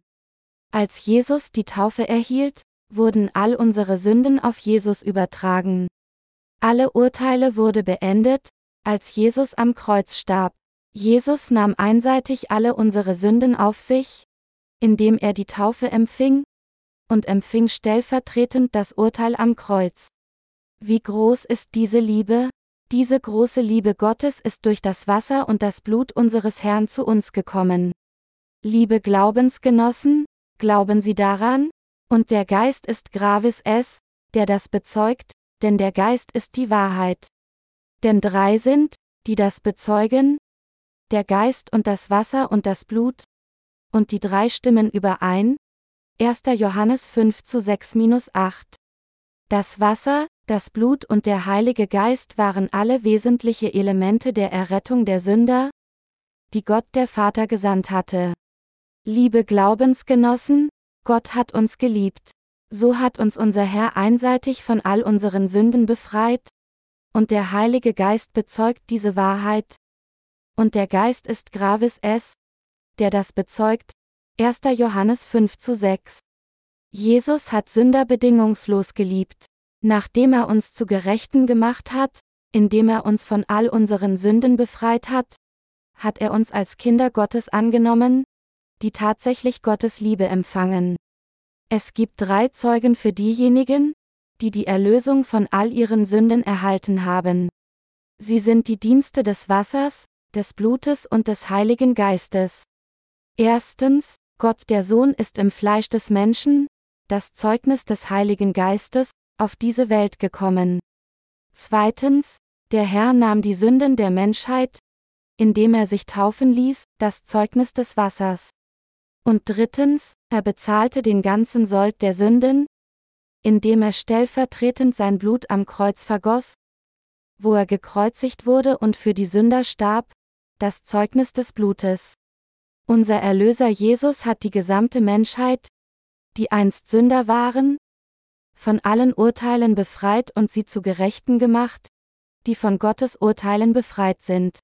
Speaker 1: Als Jesus die Taufe erhielt, wurden all unsere Sünden auf Jesus übertragen. Alle Urteile wurde beendet, als Jesus am Kreuz starb. Jesus nahm einseitig alle unsere Sünden auf sich, indem er die Taufe empfing, und empfing stellvertretend das Urteil am Kreuz. Wie groß ist diese Liebe? Diese große Liebe Gottes ist durch das Wasser und das Blut unseres Herrn zu uns gekommen. Liebe Glaubensgenossen, glauben Sie daran? Und der Geist ist gravis es, der das bezeugt, denn der Geist ist die Wahrheit. Denn drei sind, die das bezeugen, der Geist und das Wasser und das Blut, und die drei stimmen überein. 1. Johannes 5 zu 6 8. Das Wasser, das Blut und der Heilige Geist waren alle wesentliche Elemente der Errettung der Sünder, die Gott der Vater gesandt hatte. Liebe Glaubensgenossen, Gott hat uns geliebt. So hat uns unser Herr einseitig von all unseren Sünden befreit, und der Heilige Geist bezeugt diese Wahrheit. Und der Geist ist gravis es, der das bezeugt. 1. Johannes 5 zu 6. Jesus hat Sünder bedingungslos geliebt, nachdem er uns zu Gerechten gemacht hat, indem er uns von all unseren Sünden befreit hat, hat er uns als Kinder Gottes angenommen, die tatsächlich Gottes Liebe empfangen. Es gibt drei Zeugen für diejenigen, die die Erlösung von all ihren Sünden erhalten haben. Sie sind die Dienste des Wassers, des Blutes und des Heiligen Geistes. Erstens, Gott der Sohn ist im Fleisch des Menschen, das Zeugnis des Heiligen Geistes, auf diese Welt gekommen. Zweitens, der Herr nahm die Sünden der Menschheit, indem er sich taufen ließ, das Zeugnis des Wassers. Und drittens, er bezahlte den ganzen Sold der Sünden, indem er stellvertretend sein Blut am Kreuz vergoss, wo er gekreuzigt wurde und für die Sünder starb, das Zeugnis des Blutes. Unser Erlöser Jesus hat die gesamte Menschheit, die einst Sünder waren, von allen Urteilen befreit und sie zu Gerechten gemacht, die von Gottes Urteilen befreit sind.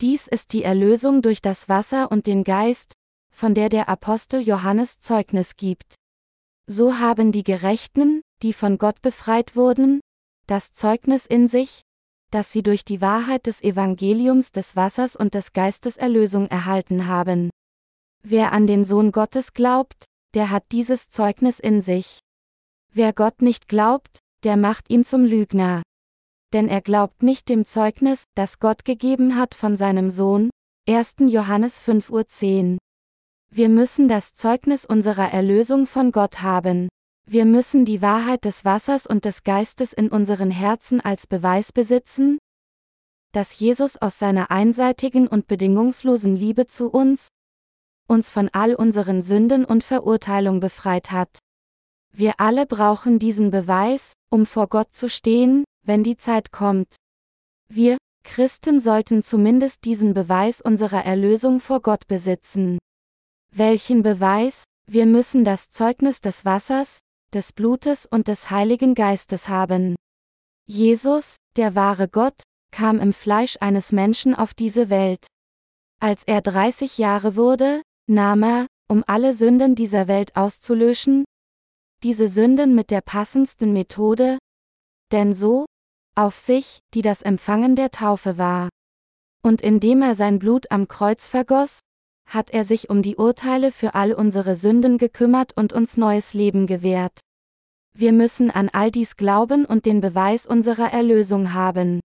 Speaker 1: Dies ist die Erlösung durch das Wasser und den Geist, von der der Apostel Johannes Zeugnis gibt. So haben die Gerechten, die von Gott befreit wurden, das Zeugnis in sich, dass sie durch die Wahrheit des Evangeliums des Wassers und des Geistes Erlösung erhalten haben. Wer an den Sohn Gottes glaubt, der hat dieses Zeugnis in sich. Wer Gott nicht glaubt, der macht ihn zum Lügner. Denn er glaubt nicht dem Zeugnis, das Gott gegeben hat von seinem Sohn. 1. Johannes 5.10 Uhr. Wir müssen das Zeugnis unserer Erlösung von Gott haben. Wir müssen die Wahrheit des Wassers und des Geistes in unseren Herzen als Beweis besitzen, dass Jesus aus seiner einseitigen und bedingungslosen Liebe zu uns, uns von all unseren Sünden und Verurteilung befreit hat. Wir alle brauchen diesen Beweis, um vor Gott zu stehen, wenn die Zeit kommt. Wir, Christen sollten zumindest diesen Beweis unserer Erlösung vor Gott besitzen. Welchen Beweis? Wir müssen das Zeugnis des Wassers, des Blutes und des Heiligen Geistes haben. Jesus, der wahre Gott, kam im Fleisch eines Menschen auf diese Welt. Als er 30 Jahre wurde, nahm er, um alle Sünden dieser Welt auszulöschen, diese Sünden mit der passendsten Methode, denn so, auf sich, die das Empfangen der Taufe war. Und indem er sein Blut am Kreuz vergoss, hat er sich um die Urteile für all unsere Sünden gekümmert und uns neues Leben gewährt. Wir müssen an all dies glauben und den Beweis unserer Erlösung haben.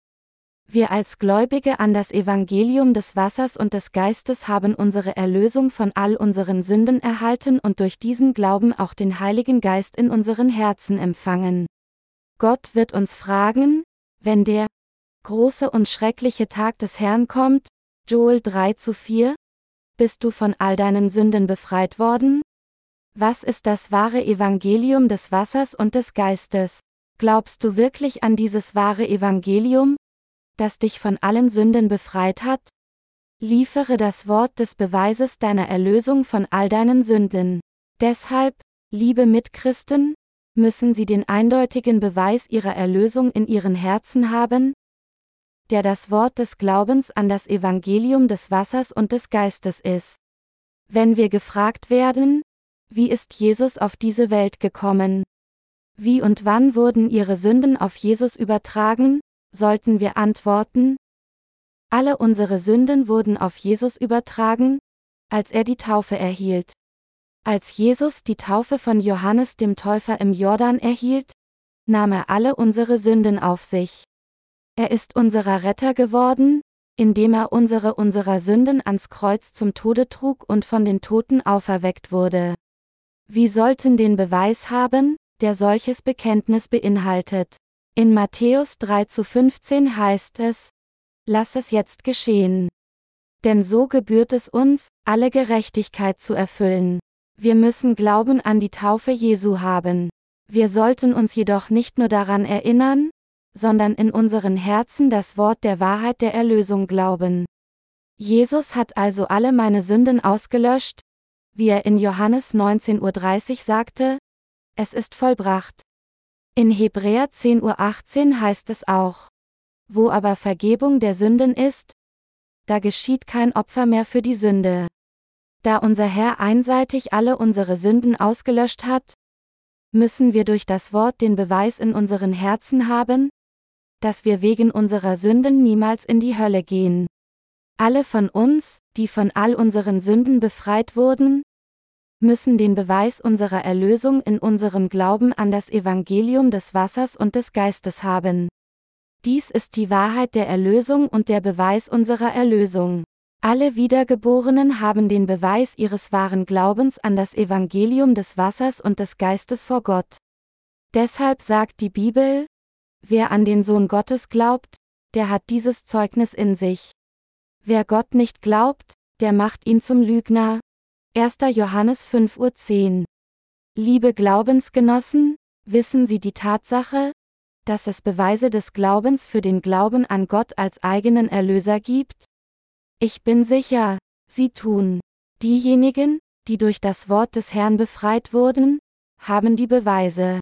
Speaker 1: Wir als Gläubige an das Evangelium des Wassers und des Geistes haben unsere Erlösung von all unseren Sünden erhalten und durch diesen Glauben auch den Heiligen Geist in unseren Herzen empfangen. Gott wird uns fragen, wenn der große und schreckliche Tag des Herrn kommt, Joel 3 zu 4, bist du von all deinen Sünden befreit worden? Was ist das wahre Evangelium des Wassers und des Geistes? Glaubst du wirklich an dieses wahre Evangelium, das dich von allen Sünden befreit hat? Liefere das Wort des Beweises deiner Erlösung von all deinen Sünden. Deshalb, liebe Mitchristen, müssen sie den eindeutigen Beweis ihrer Erlösung in ihren Herzen haben, der das Wort des Glaubens an das Evangelium des Wassers und des Geistes ist. Wenn wir gefragt werden, wie ist Jesus auf diese Welt gekommen? Wie und wann wurden ihre Sünden auf Jesus übertragen? Sollten wir antworten? Alle unsere Sünden wurden auf Jesus übertragen, als er die Taufe erhielt. Als Jesus die Taufe von Johannes dem Täufer im Jordan erhielt, nahm er alle unsere Sünden auf sich. Er ist unserer Retter geworden, indem er unsere unserer Sünden ans Kreuz zum Tode trug und von den Toten auferweckt wurde. Wir sollten den Beweis haben, der solches Bekenntnis beinhaltet. In Matthäus 3 zu 15 heißt es, Lass es jetzt geschehen. Denn so gebührt es uns, alle Gerechtigkeit zu erfüllen. Wir müssen Glauben an die Taufe Jesu haben. Wir sollten uns jedoch nicht nur daran erinnern, sondern in unseren Herzen das Wort der Wahrheit der Erlösung glauben. Jesus hat also alle meine Sünden ausgelöscht, wie er in Johannes 19.30 Uhr sagte, es ist vollbracht. In Hebräer 10.18 Uhr heißt es auch, wo aber Vergebung der Sünden ist, da geschieht kein Opfer mehr für die Sünde. Da unser Herr einseitig alle unsere Sünden ausgelöscht hat, müssen wir durch das Wort den Beweis in unseren Herzen haben, dass wir wegen unserer Sünden niemals in die Hölle gehen. Alle von uns, die von all unseren Sünden befreit wurden, müssen den Beweis unserer Erlösung in unserem Glauben an das Evangelium des Wassers und des Geistes haben. Dies ist die Wahrheit der Erlösung und der Beweis unserer Erlösung. Alle Wiedergeborenen haben den Beweis ihres wahren Glaubens an das Evangelium des Wassers und des Geistes vor Gott. Deshalb sagt die Bibel, Wer an den Sohn Gottes glaubt, der hat dieses Zeugnis in sich. Wer Gott nicht glaubt, der macht ihn zum Lügner, 1. Johannes 5.10 Uhr. Liebe Glaubensgenossen, wissen Sie die Tatsache, dass es Beweise des Glaubens für den Glauben an Gott als eigenen Erlöser gibt? Ich bin sicher, Sie tun. Diejenigen, die durch das Wort des Herrn befreit wurden, haben die Beweise.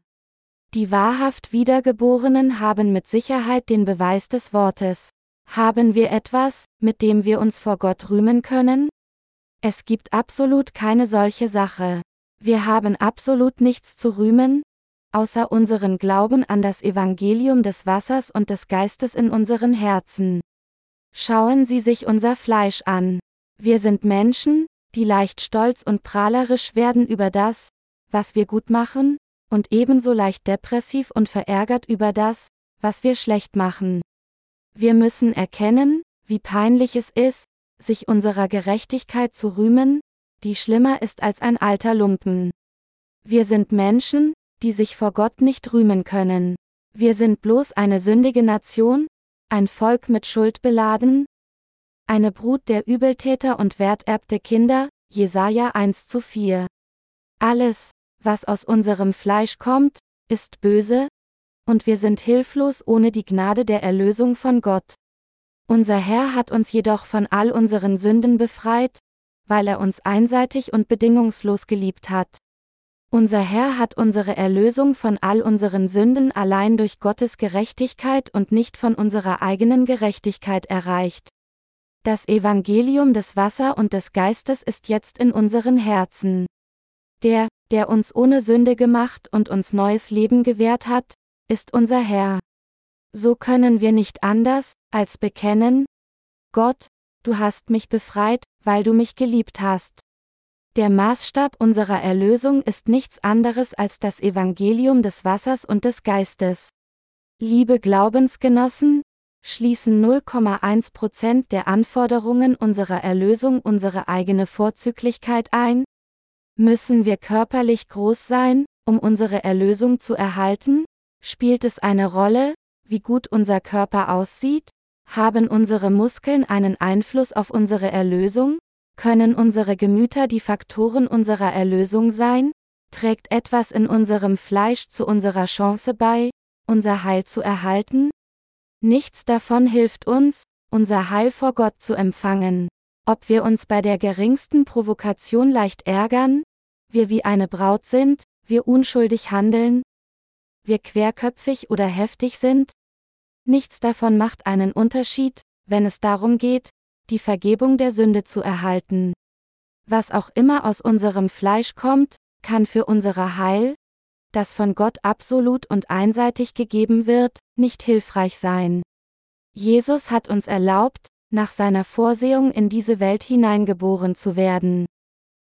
Speaker 1: Die wahrhaft Wiedergeborenen haben mit Sicherheit den Beweis des Wortes. Haben wir etwas, mit dem wir uns vor Gott rühmen können? Es gibt absolut keine solche Sache. Wir haben absolut nichts zu rühmen, außer unseren Glauben an das Evangelium des Wassers und des Geistes in unseren Herzen. Schauen Sie sich unser Fleisch an. Wir sind Menschen, die leicht stolz und prahlerisch werden über das, was wir gut machen, und ebenso leicht depressiv und verärgert über das, was wir schlecht machen. Wir müssen erkennen, wie peinlich es ist, sich unserer Gerechtigkeit zu rühmen, die schlimmer ist als ein alter Lumpen. Wir sind Menschen, die sich vor Gott nicht rühmen können. Wir sind bloß eine sündige Nation, ein Volk mit Schuld beladen, eine Brut der Übeltäter und werterbte Kinder, Jesaja 1 zu 4. Alles, was aus unserem Fleisch kommt, ist böse, und wir sind hilflos ohne die Gnade der Erlösung von Gott. Unser Herr hat uns jedoch von all unseren Sünden befreit, weil er uns einseitig und bedingungslos geliebt hat. Unser Herr hat unsere Erlösung von all unseren Sünden allein durch Gottes Gerechtigkeit und nicht von unserer eigenen Gerechtigkeit erreicht. Das Evangelium des Wasser und des Geistes ist jetzt in unseren Herzen. Der, der uns ohne Sünde gemacht und uns neues Leben gewährt hat, ist unser Herr. So können wir nicht anders, als bekennen, Gott, du hast mich befreit, weil du mich geliebt hast. Der Maßstab unserer Erlösung ist nichts anderes als das Evangelium des Wassers und des Geistes. Liebe Glaubensgenossen, schließen 0,1 Prozent der Anforderungen unserer Erlösung unsere eigene Vorzüglichkeit ein? Müssen wir körperlich groß sein, um unsere Erlösung zu erhalten? Spielt es eine Rolle, wie gut unser Körper aussieht? Haben unsere Muskeln einen Einfluss auf unsere Erlösung? Können unsere Gemüter die Faktoren unserer Erlösung sein? Trägt etwas in unserem Fleisch zu unserer Chance bei, unser Heil zu erhalten? Nichts davon hilft uns, unser Heil vor Gott zu empfangen. Ob wir uns bei der geringsten Provokation leicht ärgern, wir wie eine Braut sind, wir unschuldig handeln, wir querköpfig oder heftig sind? Nichts davon macht einen Unterschied, wenn es darum geht, die Vergebung der Sünde zu erhalten. Was auch immer aus unserem Fleisch kommt, kann für unser Heil, das von Gott absolut und einseitig gegeben wird, nicht hilfreich sein. Jesus hat uns erlaubt, nach seiner Vorsehung in diese Welt hineingeboren zu werden.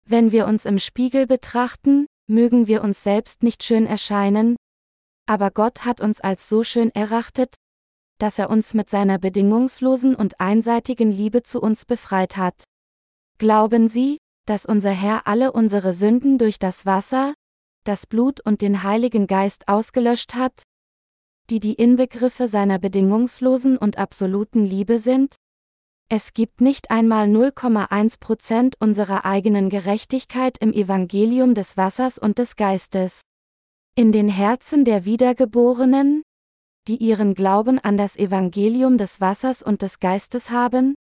Speaker 1: Wenn wir uns im Spiegel betrachten, mögen wir uns selbst nicht schön erscheinen, aber Gott hat uns als so schön erachtet, dass er uns mit seiner bedingungslosen und einseitigen Liebe zu uns befreit hat. Glauben Sie, dass unser Herr alle unsere Sünden durch das Wasser, das Blut und den Heiligen Geist ausgelöscht hat, die die Inbegriffe seiner bedingungslosen und absoluten Liebe sind? Es gibt nicht einmal 0,1 Prozent unserer eigenen Gerechtigkeit im Evangelium des Wassers und des Geistes. In den Herzen der Wiedergeborenen, die ihren Glauben an das Evangelium des Wassers und des Geistes haben?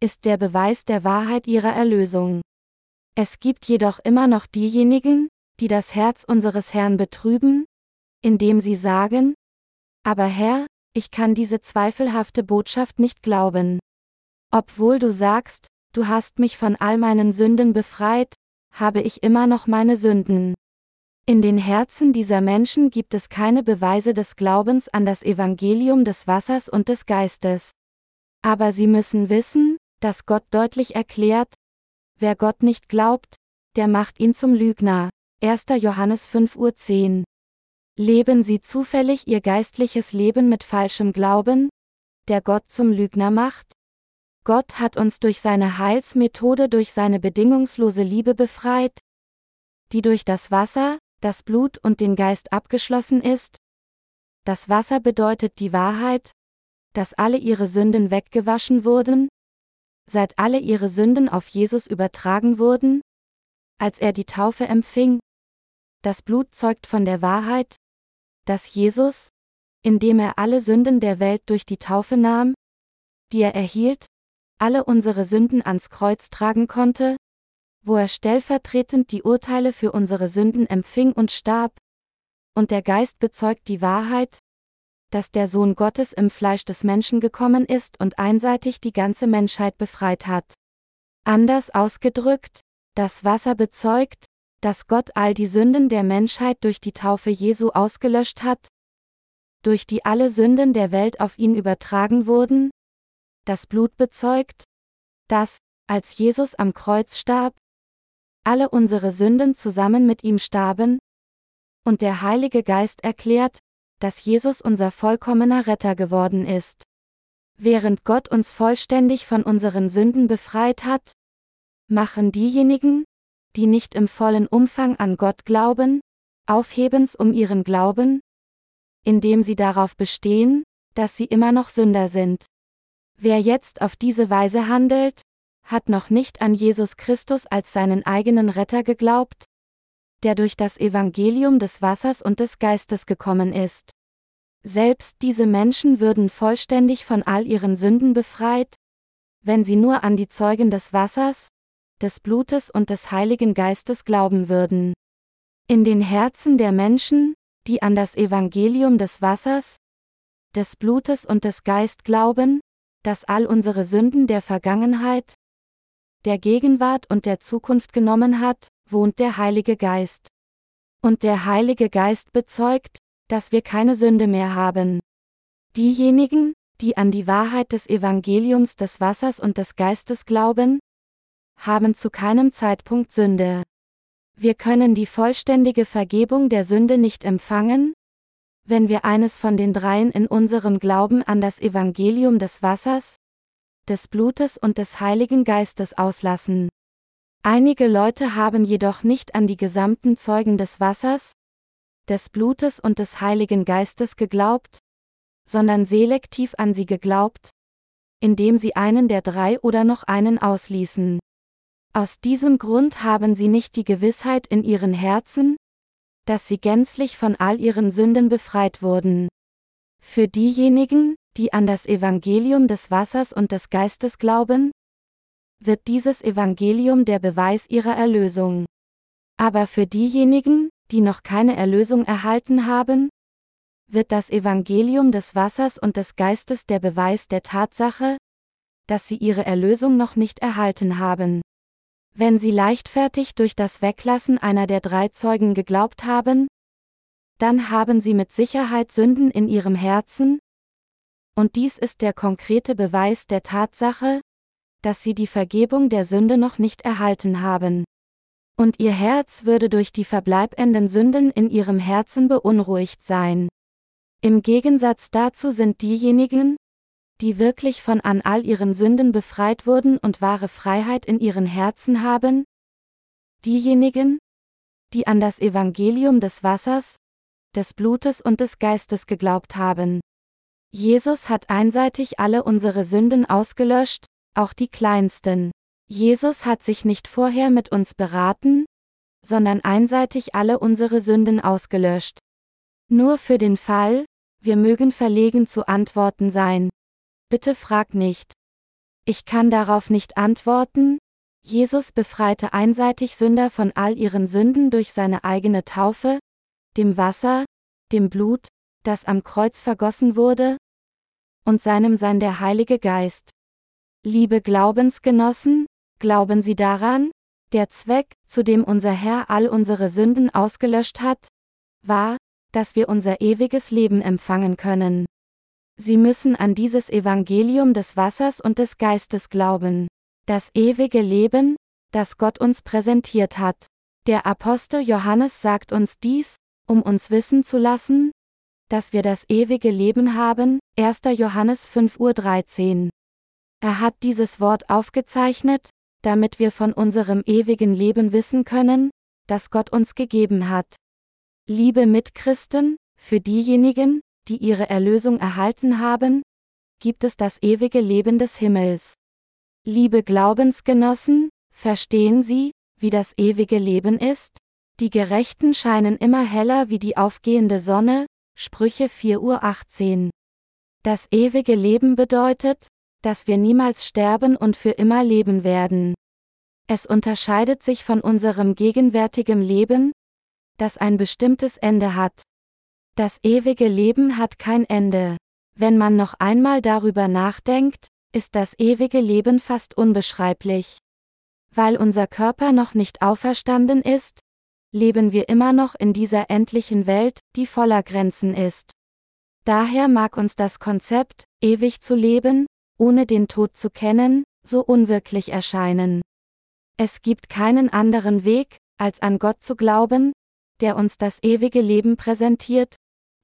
Speaker 1: Ist der Beweis der Wahrheit ihrer Erlösung. Es gibt jedoch immer noch diejenigen, die das Herz unseres Herrn betrüben, indem sie sagen, aber Herr, ich kann diese zweifelhafte Botschaft nicht glauben. Obwohl du sagst, du hast mich von all meinen Sünden befreit, habe ich immer noch meine Sünden. In den Herzen dieser Menschen gibt es keine Beweise des Glaubens an das Evangelium des Wassers und des Geistes. Aber sie müssen wissen, dass Gott deutlich erklärt, wer Gott nicht glaubt, der macht ihn zum Lügner. 1. Johannes 5.10 Uhr. Leben sie zufällig ihr geistliches Leben mit falschem Glauben, der Gott zum Lügner macht? Gott hat uns durch seine Heilsmethode durch seine bedingungslose Liebe befreit, die durch das Wasser, das Blut und den Geist abgeschlossen ist? Das Wasser bedeutet die Wahrheit, dass alle ihre Sünden weggewaschen wurden? Seit alle ihre Sünden auf Jesus übertragen wurden, als er die Taufe empfing. Das Blut zeugt von der Wahrheit, dass Jesus, indem er alle Sünden der Welt durch die Taufe nahm, die er erhielt, alle unsere Sünden ans Kreuz tragen konnte, wo er stellvertretend die Urteile für unsere Sünden empfing und starb, und der Geist bezeugt die Wahrheit, dass der Sohn Gottes im Fleisch des Menschen gekommen ist und einseitig die ganze Menschheit befreit hat. Anders ausgedrückt, das Wasser bezeugt, dass Gott all die Sünden der Menschheit durch die Taufe Jesu ausgelöscht hat, durch die alle Sünden der Welt auf ihn übertragen wurden. Das Blut bezeugt, dass, als Jesus am Kreuz starb, alle unsere Sünden zusammen mit ihm starben, und der Heilige Geist erklärt, dass Jesus unser vollkommener Retter geworden ist. Während Gott uns vollständig von unseren Sünden befreit hat, machen diejenigen, die nicht im vollen Umfang an Gott glauben, aufhebens um ihren Glauben, indem sie darauf bestehen, dass sie immer noch Sünder sind. Wer jetzt auf diese Weise handelt, hat noch nicht an Jesus Christus als seinen eigenen Retter geglaubt, der durch das Evangelium des Wassers und des Geistes gekommen ist. Selbst diese Menschen würden vollständig von all ihren Sünden befreit, wenn sie nur an die Zeugen des Wassers, des Blutes und des Heiligen Geistes glauben würden. In den Herzen der Menschen, die an das Evangelium des Wassers, des Blutes und des Geist glauben, das all unsere Sünden der Vergangenheit, der Gegenwart und der Zukunft genommen hat, wohnt der Heilige Geist. Und der Heilige Geist bezeugt, dass wir keine Sünde mehr haben. Diejenigen, die an die Wahrheit des Evangeliums des Wassers und des Geistes glauben, haben zu keinem Zeitpunkt Sünde. Wir können die vollständige Vergebung der Sünde nicht empfangen, wenn wir eines von den dreien in unserem Glauben an das Evangelium des Wassers, des Blutes und des Heiligen Geistes auslassen. Einige Leute haben jedoch nicht an die gesamten Zeugen des Wassers, des Blutes und des Heiligen Geistes geglaubt, sondern selektiv an sie geglaubt, indem sie einen der drei oder noch einen ausließen. Aus diesem Grund haben sie nicht die Gewissheit in ihren Herzen, dass sie gänzlich von all ihren Sünden befreit wurden. Für diejenigen, die an das Evangelium des Wassers und des Geistes glauben, wird dieses Evangelium der Beweis ihrer Erlösung. Aber für diejenigen, die noch keine Erlösung erhalten haben, wird das Evangelium des Wassers und des Geistes der Beweis der Tatsache, dass sie ihre Erlösung noch nicht erhalten haben. Wenn sie leichtfertig durch das Weglassen einer der drei Zeugen geglaubt haben, dann haben sie mit Sicherheit Sünden in ihrem Herzen, und dies ist der konkrete Beweis der Tatsache, dass sie die Vergebung der Sünde noch nicht erhalten haben. Und ihr Herz würde durch die verbleibenden Sünden in ihrem Herzen beunruhigt sein. Im Gegensatz dazu sind diejenigen, die wirklich von an all ihren Sünden befreit wurden und wahre Freiheit in ihren Herzen haben, diejenigen, die an das Evangelium des Wassers, des Blutes und des Geistes geglaubt haben. Jesus hat einseitig alle unsere Sünden ausgelöscht, auch die kleinsten. Jesus hat sich nicht vorher mit uns beraten, sondern einseitig alle unsere Sünden ausgelöscht. Nur für den Fall, wir mögen verlegen zu antworten sein. Bitte frag nicht. Ich kann darauf nicht antworten. Jesus befreite einseitig Sünder von all ihren Sünden durch seine eigene Taufe, dem Wasser, dem Blut, das am Kreuz vergossen wurde, und seinem Sein der Heilige Geist. Liebe Glaubensgenossen, glauben Sie daran? Der Zweck, zu dem unser Herr all unsere Sünden ausgelöscht hat, war, dass wir unser ewiges Leben empfangen können. Sie müssen an dieses Evangelium des Wassers und des Geistes glauben. Das ewige Leben, das Gott uns präsentiert hat. Der Apostel Johannes sagt uns dies, um uns wissen zu lassen, dass wir das ewige Leben haben, 1. Johannes 5.13 Uhr. Er hat dieses Wort aufgezeichnet, damit wir von unserem ewigen Leben wissen können, das Gott uns gegeben hat. Liebe Mitchristen, für diejenigen, die ihre Erlösung erhalten haben, gibt es das ewige Leben des Himmels. Liebe Glaubensgenossen, verstehen Sie, wie das ewige Leben ist? Die Gerechten scheinen immer heller wie die aufgehende Sonne, Sprüche 4.18 Uhr. Das ewige Leben bedeutet, dass wir niemals sterben und für immer leben werden. Es unterscheidet sich von unserem gegenwärtigen Leben, das ein bestimmtes Ende hat. Das ewige Leben hat kein Ende. Wenn man noch einmal darüber nachdenkt, ist das ewige Leben fast unbeschreiblich. Weil unser Körper noch nicht auferstanden ist, leben wir immer noch in dieser endlichen Welt, die voller Grenzen ist. Daher mag uns das Konzept, ewig zu leben, ohne den Tod zu kennen, so unwirklich erscheinen. Es gibt keinen anderen Weg, als an Gott zu glauben, der uns das ewige Leben präsentiert,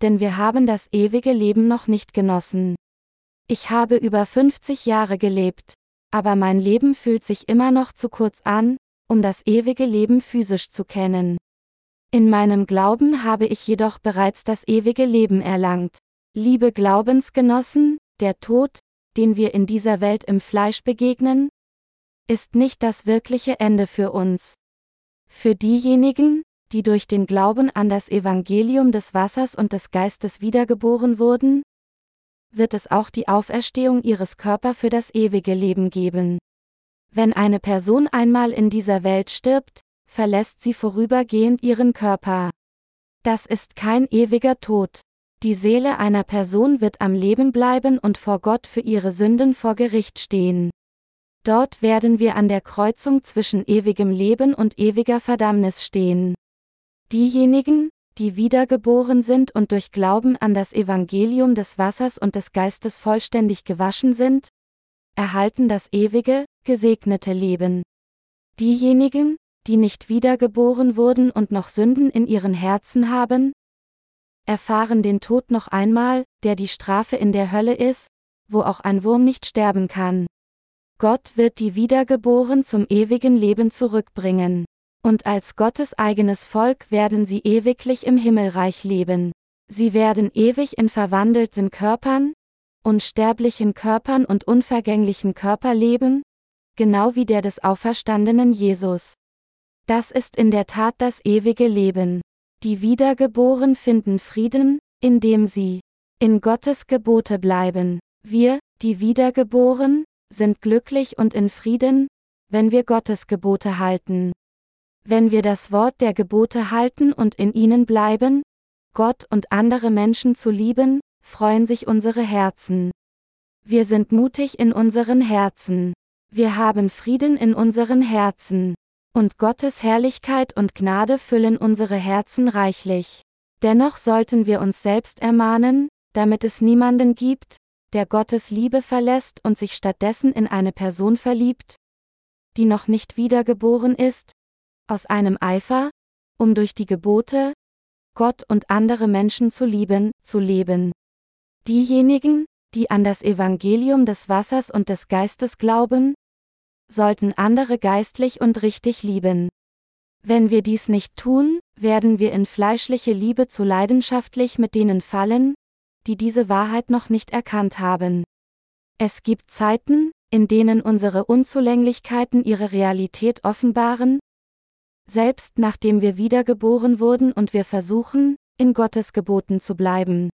Speaker 1: denn wir haben das ewige Leben noch nicht genossen. Ich habe über 50 Jahre gelebt, aber mein Leben fühlt sich immer noch zu kurz an, um das ewige Leben physisch zu kennen. In meinem Glauben habe ich jedoch bereits das ewige Leben erlangt. Liebe Glaubensgenossen, der Tod, den wir in dieser Welt im Fleisch begegnen, ist nicht das wirkliche Ende für uns. Für diejenigen, die durch den Glauben an das Evangelium des Wassers und des Geistes wiedergeboren wurden, wird es auch die Auferstehung ihres Körpers für das ewige Leben geben. Wenn eine Person einmal in dieser Welt stirbt, verlässt sie vorübergehend ihren Körper. Das ist kein ewiger Tod. Die Seele einer Person wird am Leben bleiben und vor Gott für ihre Sünden vor Gericht stehen. Dort werden wir an der Kreuzung zwischen ewigem Leben und ewiger Verdammnis stehen. Diejenigen, die wiedergeboren sind und durch Glauben an das Evangelium des Wassers und des Geistes vollständig gewaschen sind, erhalten das ewige, gesegnete Leben. Diejenigen, die nicht wiedergeboren wurden und noch Sünden in ihren Herzen haben, erfahren den Tod noch einmal, der die Strafe in der Hölle ist, wo auch ein Wurm nicht sterben kann. Gott wird die Wiedergeboren zum ewigen Leben zurückbringen. Und als Gottes eigenes Volk werden sie ewiglich im Himmelreich leben. Sie werden ewig in verwandelten Körpern, unsterblichen Körpern und unvergänglichen Körper leben, genau wie der des auferstandenen Jesus. Das ist in der Tat das ewige Leben. Die Wiedergeboren finden Frieden, indem sie in Gottes Gebote bleiben. Wir, die Wiedergeboren, sind glücklich und in Frieden, wenn wir Gottes Gebote halten. Wenn wir das Wort der Gebote halten und in ihnen bleiben, Gott und andere Menschen zu lieben, freuen sich unsere Herzen. Wir sind mutig in unseren Herzen. Wir haben Frieden in unseren Herzen. Und Gottes Herrlichkeit und Gnade füllen unsere Herzen reichlich. Dennoch sollten wir uns selbst ermahnen, damit es niemanden gibt, der Gottes Liebe verlässt und sich stattdessen in eine Person verliebt, die noch nicht wiedergeboren ist, aus einem Eifer, um durch die Gebote, Gott und andere Menschen zu lieben, zu leben. Diejenigen, die an das Evangelium des Wassers und des Geistes glauben, sollten andere geistlich und richtig lieben. Wenn wir dies nicht tun, werden wir in fleischliche Liebe zu leidenschaftlich mit denen fallen, die diese Wahrheit noch nicht erkannt haben. Es gibt Zeiten, in denen unsere Unzulänglichkeiten ihre Realität offenbaren, selbst nachdem wir wiedergeboren wurden und wir versuchen, in Gottes Geboten zu bleiben.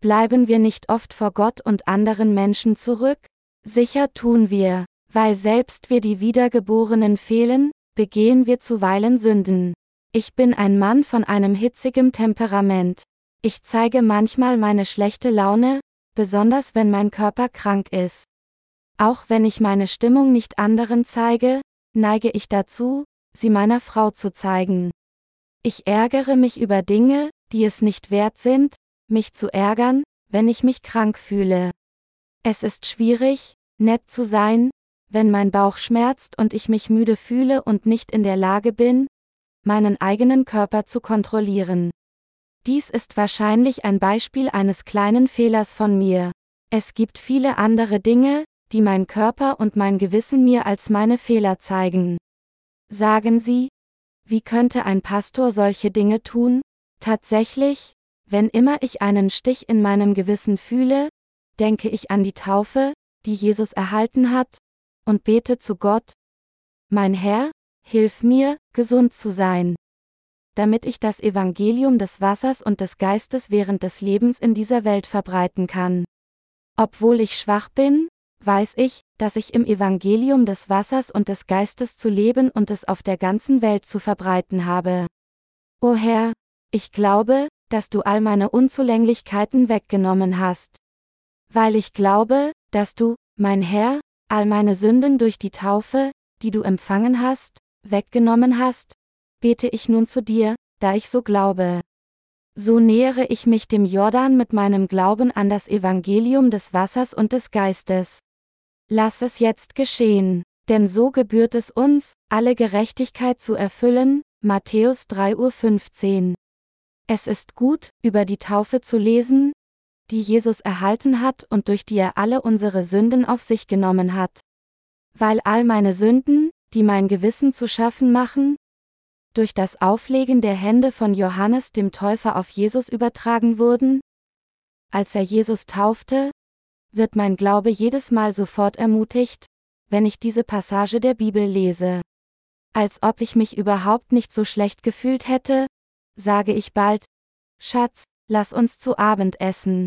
Speaker 1: Bleiben wir nicht oft vor Gott und anderen Menschen zurück? Sicher tun wir, weil selbst wir die Wiedergeborenen fehlen, begehen wir zuweilen Sünden. Ich bin ein Mann von einem hitzigen Temperament. Ich zeige manchmal meine schlechte Laune, besonders wenn mein Körper krank ist. Auch wenn ich meine Stimmung nicht anderen zeige, neige ich dazu, sie meiner Frau zu zeigen. Ich ärgere mich über Dinge, die es nicht wert sind, mich zu ärgern, wenn ich mich krank fühle. Es ist schwierig, nett zu sein, wenn mein Bauch schmerzt und ich mich müde fühle und nicht in der Lage bin, meinen eigenen Körper zu kontrollieren. Dies ist wahrscheinlich ein Beispiel eines kleinen Fehlers von mir. Es gibt viele andere Dinge, die mein Körper und mein Gewissen mir als meine Fehler zeigen. Sagen Sie, wie könnte ein Pastor solche Dinge tun? Tatsächlich, wenn immer ich einen Stich in meinem Gewissen fühle, denke ich an die Taufe, die Jesus erhalten hat, und bete zu Gott. Mein Herr, Hilf mir, gesund zu sein. Damit ich das Evangelium des Wassers und des Geistes während des Lebens in dieser Welt verbreiten kann. Obwohl ich schwach bin, weiß ich, dass ich im Evangelium des Wassers und des Geistes zu leben und es auf der ganzen Welt zu verbreiten habe. O Herr, ich glaube, dass du all meine Unzulänglichkeiten weggenommen hast. Weil ich glaube, dass du, mein Herr, all meine Sünden durch die Taufe, die du empfangen hast, weggenommen hast, bete ich nun zu dir, da ich so glaube. So nähere ich mich dem Jordan mit meinem Glauben an das Evangelium des Wassers und des Geistes. Lass es jetzt geschehen, denn so gebührt es uns, alle Gerechtigkeit zu erfüllen, Matthäus 3.15 Uhr. Es ist gut, über die Taufe zu lesen, die Jesus erhalten hat und durch die er alle unsere Sünden auf sich genommen hat. Weil all meine Sünden, die mein Gewissen zu schaffen machen, durch das Auflegen der Hände von Johannes dem Täufer auf Jesus übertragen wurden? Als er Jesus taufte, wird mein Glaube jedes Mal sofort ermutigt, wenn ich diese Passage der Bibel lese. Als ob ich mich überhaupt nicht so schlecht gefühlt hätte, sage ich bald, Schatz, lass uns zu Abend essen.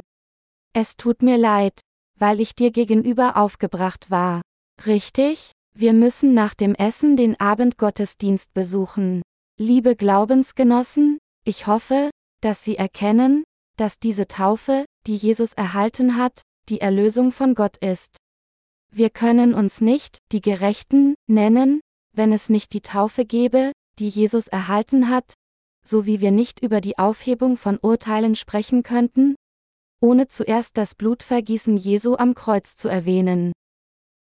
Speaker 1: Es tut mir leid, weil ich dir gegenüber aufgebracht war. Richtig? Wir müssen nach dem Essen den Abendgottesdienst besuchen. Liebe Glaubensgenossen, ich hoffe, dass Sie erkennen, dass diese Taufe, die Jesus erhalten hat, die Erlösung von Gott ist. Wir können uns nicht die Gerechten nennen, wenn es nicht die Taufe gäbe, die Jesus erhalten hat, so wie wir nicht über die Aufhebung von Urteilen sprechen könnten, ohne zuerst das Blutvergießen Jesu am Kreuz zu erwähnen.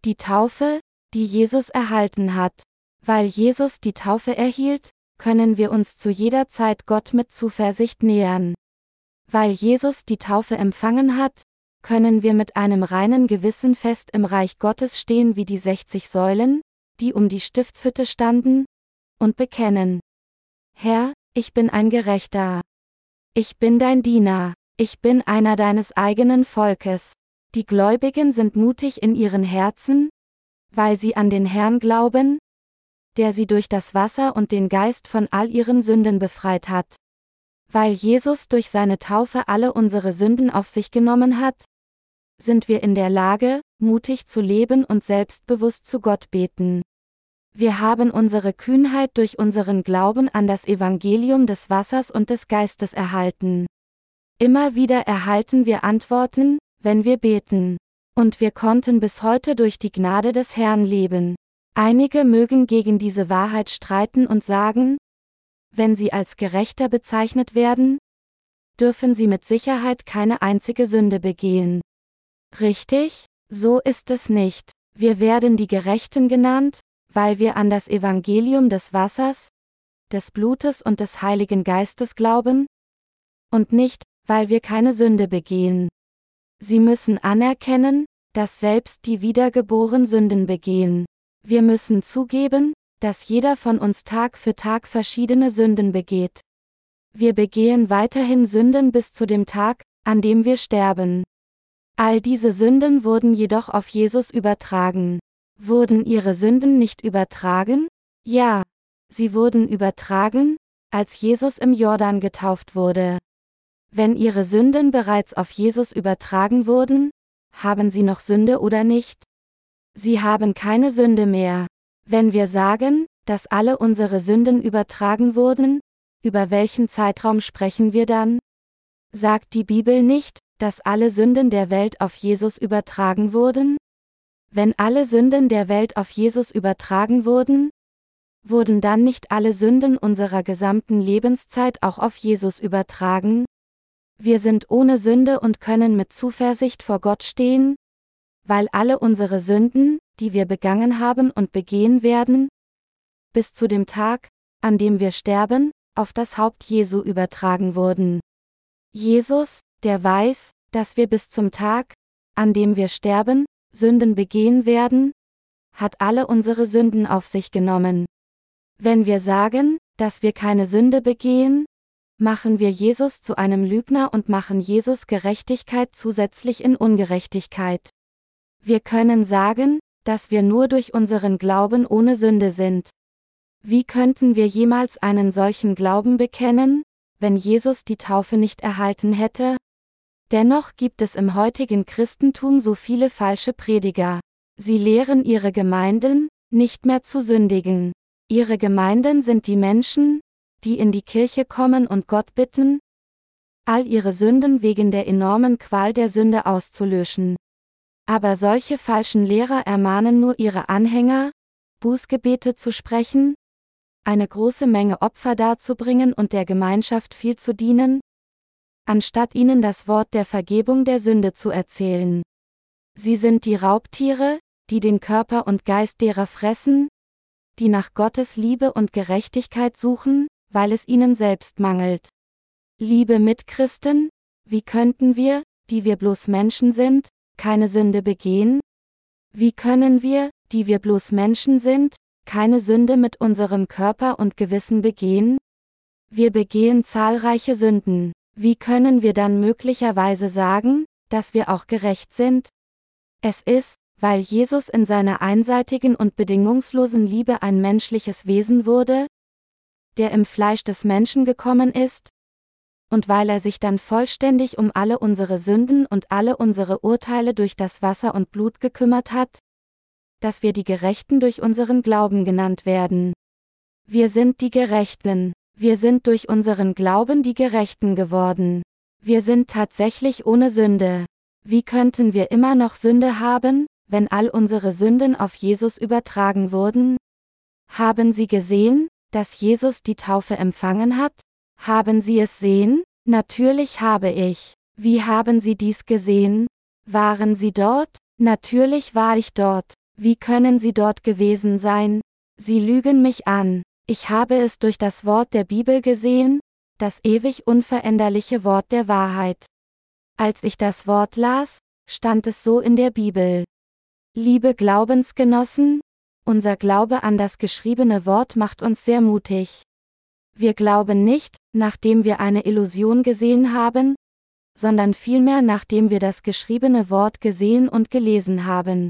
Speaker 1: Die Taufe, die Jesus erhalten hat. Weil Jesus die Taufe erhielt, können wir uns zu jeder Zeit Gott mit Zuversicht nähern. Weil Jesus die Taufe empfangen hat, können wir mit einem reinen Gewissen fest im Reich Gottes stehen wie die 60 Säulen, die um die Stiftshütte standen, und bekennen. Herr, ich bin ein Gerechter. Ich bin dein Diener. Ich bin einer deines eigenen Volkes. Die Gläubigen sind mutig in ihren Herzen, weil sie an den Herrn glauben, der sie durch das Wasser und den Geist von all ihren Sünden befreit hat. Weil Jesus durch seine Taufe alle unsere Sünden auf sich genommen hat, sind wir in der Lage, mutig zu leben und selbstbewusst zu Gott beten. Wir haben unsere Kühnheit durch unseren Glauben an das Evangelium des Wassers und des Geistes erhalten. Immer wieder erhalten wir Antworten, wenn wir beten. Und wir konnten bis heute durch die Gnade des Herrn leben. Einige mögen gegen diese Wahrheit streiten und sagen, wenn sie als Gerechter bezeichnet werden, dürfen sie mit Sicherheit keine einzige Sünde begehen. Richtig? So ist es nicht. Wir werden die Gerechten genannt, weil wir an das Evangelium des Wassers, des Blutes und des Heiligen Geistes glauben, und nicht, weil wir keine Sünde begehen. Sie müssen anerkennen, dass selbst die Wiedergeboren Sünden begehen. Wir müssen zugeben, dass jeder von uns Tag für Tag verschiedene Sünden begeht. Wir begehen weiterhin Sünden bis zu dem Tag, an dem wir sterben. All diese Sünden wurden jedoch auf Jesus übertragen. Wurden ihre Sünden nicht übertragen? Ja. Sie wurden übertragen, als Jesus im Jordan getauft wurde. Wenn ihre Sünden bereits auf Jesus übertragen wurden, haben sie noch Sünde oder nicht? Sie haben keine Sünde mehr. Wenn wir sagen, dass alle unsere Sünden übertragen wurden, über welchen Zeitraum sprechen wir dann? Sagt die Bibel nicht, dass alle Sünden der Welt auf Jesus übertragen wurden? Wenn alle Sünden der Welt auf Jesus übertragen wurden, wurden dann nicht alle Sünden unserer gesamten Lebenszeit auch auf Jesus übertragen? Wir sind ohne Sünde und können mit Zuversicht vor Gott stehen, weil alle unsere Sünden, die wir begangen haben und begehen werden, bis zu dem Tag, an dem wir sterben, auf das Haupt Jesu übertragen wurden. Jesus, der weiß, dass wir bis zum Tag, an dem wir sterben, Sünden begehen werden, hat alle unsere Sünden auf sich genommen. Wenn wir sagen, dass wir keine Sünde begehen, machen wir Jesus zu einem Lügner und machen Jesus Gerechtigkeit zusätzlich in Ungerechtigkeit. Wir können sagen, dass wir nur durch unseren Glauben ohne Sünde sind. Wie könnten wir jemals einen solchen Glauben bekennen, wenn Jesus die Taufe nicht erhalten hätte? Dennoch gibt es im heutigen Christentum so viele falsche Prediger. Sie lehren ihre Gemeinden, nicht mehr zu sündigen. Ihre Gemeinden sind die Menschen, die in die Kirche kommen und Gott bitten, all ihre Sünden wegen der enormen Qual der Sünde auszulöschen. Aber solche falschen Lehrer ermahnen nur ihre Anhänger, Bußgebete zu sprechen, eine große Menge Opfer darzubringen und der Gemeinschaft viel zu dienen, anstatt ihnen das Wort der Vergebung der Sünde zu erzählen. Sie sind die Raubtiere, die den Körper und Geist derer fressen, die nach Gottes Liebe und Gerechtigkeit suchen, weil es ihnen selbst mangelt. Liebe Mitchristen, wie könnten wir, die wir bloß Menschen sind, keine Sünde begehen? Wie können wir, die wir bloß Menschen sind, keine Sünde mit unserem Körper und Gewissen begehen? Wir begehen zahlreiche Sünden. Wie können wir dann möglicherweise sagen, dass wir auch gerecht sind? Es ist, weil Jesus in seiner einseitigen und bedingungslosen Liebe ein menschliches Wesen wurde, der im Fleisch des Menschen gekommen ist, und weil er sich dann vollständig um alle unsere Sünden und alle unsere Urteile durch das Wasser und Blut gekümmert hat, dass wir die Gerechten durch unseren Glauben genannt werden. Wir sind die Gerechten. Wir sind durch unseren Glauben die Gerechten geworden. Wir sind tatsächlich ohne Sünde. Wie könnten wir immer noch Sünde haben, wenn all unsere Sünden auf Jesus übertragen wurden? Haben Sie gesehen, dass Jesus die Taufe empfangen hat? Haben Sie es sehen? Natürlich habe ich. Wie haben Sie dies gesehen? Waren Sie dort? Natürlich war ich dort. Wie können Sie dort gewesen sein? Sie lügen mich an. Ich habe es durch das Wort der Bibel gesehen, das ewig unveränderliche Wort der Wahrheit. Als ich das Wort las, stand es so in der Bibel. Liebe Glaubensgenossen, unser Glaube an das geschriebene Wort macht uns sehr mutig. Wir glauben nicht, nachdem wir eine Illusion gesehen haben, sondern vielmehr nachdem wir das geschriebene Wort gesehen und gelesen haben.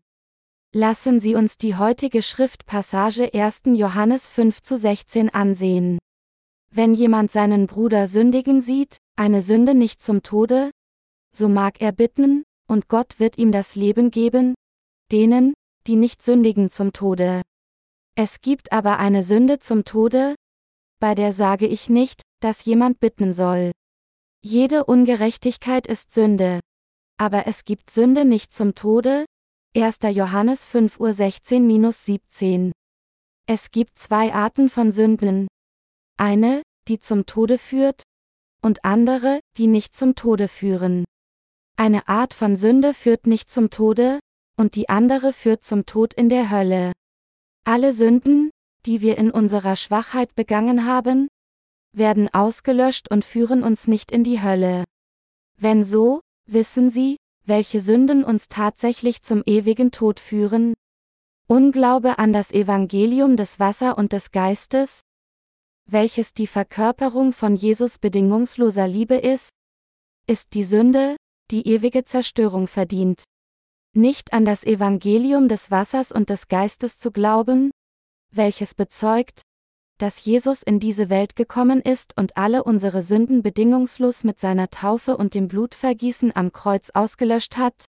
Speaker 1: Lassen Sie uns die heutige Schriftpassage 1. Johannes 5 zu 16 ansehen. Wenn jemand seinen Bruder sündigen sieht, eine Sünde nicht zum Tode, so mag er bitten, und Gott wird ihm das Leben geben, denen, die nicht sündigen zum Tode. Es gibt aber eine Sünde zum Tode, bei der sage ich nicht, dass jemand bitten soll. Jede Ungerechtigkeit ist Sünde. Aber es gibt Sünde nicht zum Tode, 1. Johannes 5 Uhr 16-17. Es gibt zwei Arten von Sünden. Eine, die zum Tode führt, und andere, die nicht zum Tode führen. Eine Art von Sünde führt nicht zum Tode, und die andere führt zum Tod in der Hölle. Alle Sünden, die wir in unserer Schwachheit begangen haben, werden ausgelöscht und führen uns nicht in die Hölle. Wenn so, wissen Sie, welche Sünden uns tatsächlich zum ewigen Tod führen? Unglaube an das Evangelium des Wasser und des Geistes? Welches die Verkörperung von Jesus bedingungsloser Liebe ist? Ist die Sünde, die ewige Zerstörung verdient. Nicht an das Evangelium des Wassers und des Geistes zu glauben, welches bezeugt, dass Jesus in diese Welt gekommen ist und alle unsere Sünden bedingungslos mit seiner Taufe und dem Blutvergießen am Kreuz ausgelöscht hat?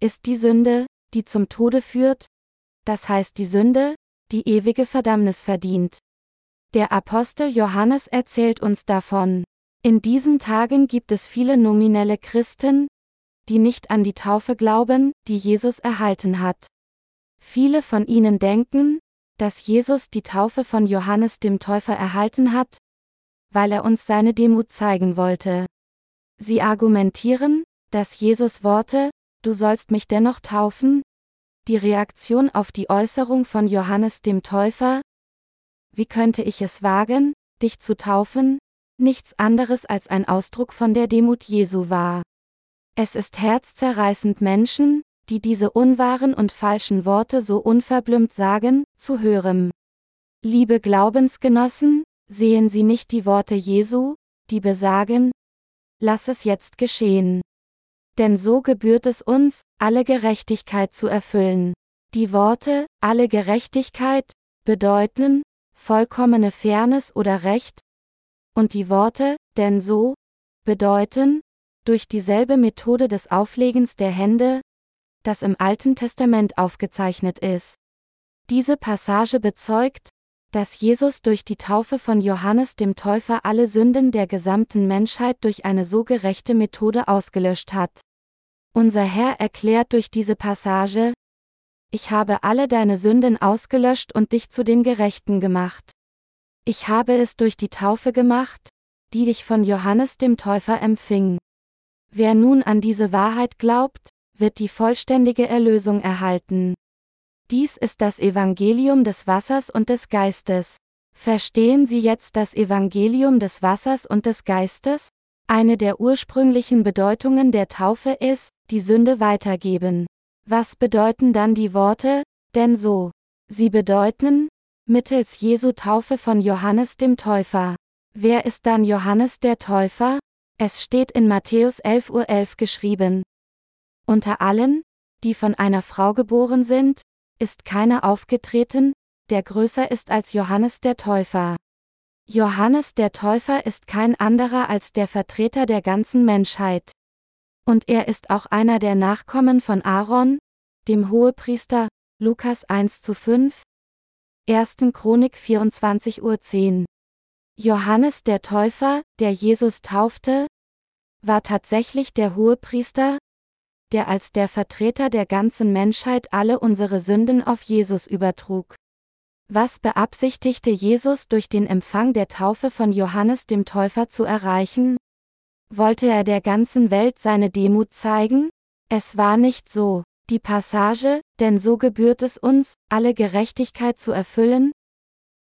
Speaker 1: Ist die Sünde, die zum Tode führt, das heißt die Sünde, die ewige Verdammnis verdient. Der Apostel Johannes erzählt uns davon. In diesen Tagen gibt es viele nominelle Christen, die nicht an die Taufe glauben, die Jesus erhalten hat. Viele von ihnen denken, dass Jesus die Taufe von Johannes dem Täufer erhalten hat, weil er uns seine Demut zeigen wollte. Sie argumentieren, dass Jesus Worte, du sollst mich dennoch taufen, die Reaktion auf die Äußerung von Johannes dem Täufer, wie könnte ich es wagen, dich zu taufen, nichts anderes als ein Ausdruck von der Demut Jesu war. Es ist herzzerreißend Menschen, die diese unwahren und falschen Worte so unverblümt sagen, zu hören. Liebe Glaubensgenossen, sehen Sie nicht die Worte Jesu, die besagen, lass es jetzt geschehen. Denn so gebührt es uns, alle Gerechtigkeit zu erfüllen. Die Worte, alle Gerechtigkeit, bedeuten, vollkommene Fairness oder Recht, und die Worte, denn so, bedeuten, durch dieselbe Methode des Auflegens der Hände, das im Alten Testament aufgezeichnet ist. Diese Passage bezeugt, dass Jesus durch die Taufe von Johannes dem Täufer alle Sünden der gesamten Menschheit durch eine so gerechte Methode ausgelöscht hat. Unser Herr erklärt durch diese Passage, ich habe alle deine Sünden ausgelöscht und dich zu den Gerechten gemacht. Ich habe es durch die Taufe gemacht, die dich von Johannes dem Täufer empfing. Wer nun an diese Wahrheit glaubt, wird die vollständige Erlösung erhalten. Dies ist das Evangelium des Wassers und des Geistes. Verstehen Sie jetzt das Evangelium des Wassers und des Geistes? Eine der ursprünglichen Bedeutungen der Taufe ist, die Sünde weitergeben. Was bedeuten dann die Worte, denn so? Sie bedeuten, mittels Jesu Taufe von Johannes dem Täufer. Wer ist dann Johannes der Täufer? Es steht in Matthäus 11.11 Uhr 11 geschrieben. Unter allen, die von einer Frau geboren sind, ist keiner aufgetreten, der größer ist als Johannes der Täufer. Johannes der Täufer ist kein anderer als der Vertreter der ganzen Menschheit. Und er ist auch einer der Nachkommen von Aaron, dem Hohepriester, Lukas 1 zu 5, 1. Chronik 24 Uhr 10. Johannes der Täufer, der Jesus taufte, war tatsächlich der Hohepriester, der als der Vertreter der ganzen Menschheit alle unsere Sünden auf Jesus übertrug. Was beabsichtigte Jesus durch den Empfang der Taufe von Johannes dem Täufer zu erreichen? Wollte er der ganzen Welt seine Demut zeigen? Es war nicht so. Die Passage, denn so gebührt es uns, alle Gerechtigkeit zu erfüllen,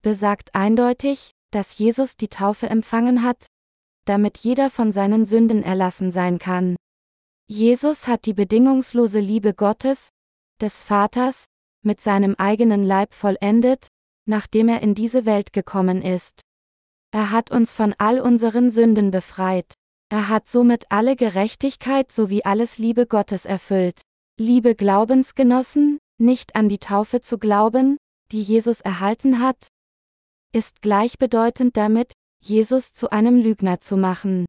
Speaker 1: besagt eindeutig, dass Jesus die Taufe empfangen hat, damit jeder von seinen Sünden erlassen sein kann. Jesus hat die bedingungslose Liebe Gottes, des Vaters, mit seinem eigenen Leib vollendet, nachdem er in diese Welt gekommen ist. Er hat uns von all unseren Sünden befreit. Er hat somit alle Gerechtigkeit sowie alles Liebe Gottes erfüllt. Liebe Glaubensgenossen, nicht an die Taufe zu glauben, die Jesus erhalten hat, ist gleichbedeutend damit, Jesus zu einem Lügner zu machen.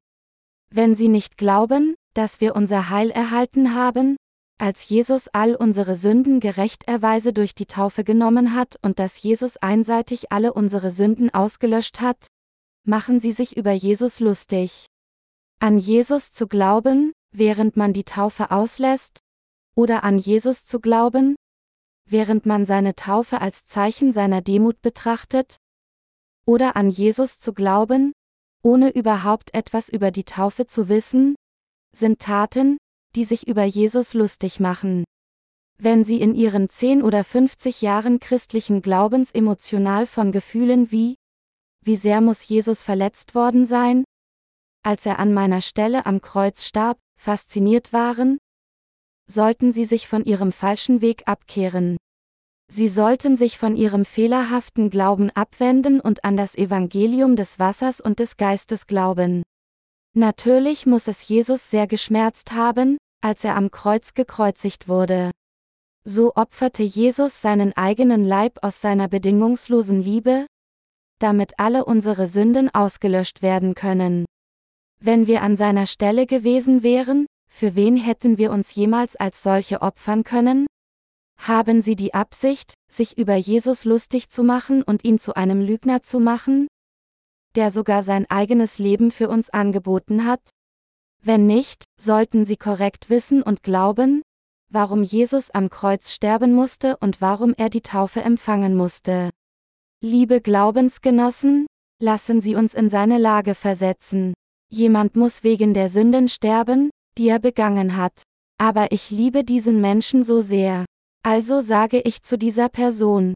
Speaker 1: Wenn Sie nicht glauben, dass wir unser Heil erhalten haben, als Jesus all unsere Sünden gerechterweise durch die Taufe genommen hat und dass Jesus einseitig alle unsere Sünden ausgelöscht hat, machen sie sich über Jesus lustig. An Jesus zu glauben, während man die Taufe auslässt, oder an Jesus zu glauben, während man seine Taufe als Zeichen seiner Demut betrachtet, oder an Jesus zu glauben, ohne überhaupt etwas über die Taufe zu wissen, sind Taten, die sich über Jesus lustig machen. Wenn Sie in Ihren 10 oder 50 Jahren christlichen Glaubens emotional von Gefühlen wie, wie sehr muss Jesus verletzt worden sein, als er an meiner Stelle am Kreuz starb, fasziniert waren, sollten Sie sich von Ihrem falschen Weg abkehren. Sie sollten sich von ihrem fehlerhaften Glauben abwenden und an das Evangelium des Wassers und des Geistes glauben. Natürlich muss es Jesus sehr geschmerzt haben, als er am Kreuz gekreuzigt wurde. So opferte Jesus seinen eigenen Leib aus seiner bedingungslosen Liebe, damit alle unsere Sünden ausgelöscht werden können. Wenn wir an seiner Stelle gewesen wären, für wen hätten wir uns jemals als solche opfern können? Haben Sie die Absicht, sich über Jesus lustig zu machen und ihn zu einem Lügner zu machen? der sogar sein eigenes Leben für uns angeboten hat? Wenn nicht, sollten Sie korrekt wissen und glauben, warum Jesus am Kreuz sterben musste und warum er die Taufe empfangen musste. Liebe Glaubensgenossen, lassen Sie uns in seine Lage versetzen. Jemand muss wegen der Sünden sterben, die er begangen hat. Aber ich liebe diesen Menschen so sehr. Also sage ich zu dieser Person.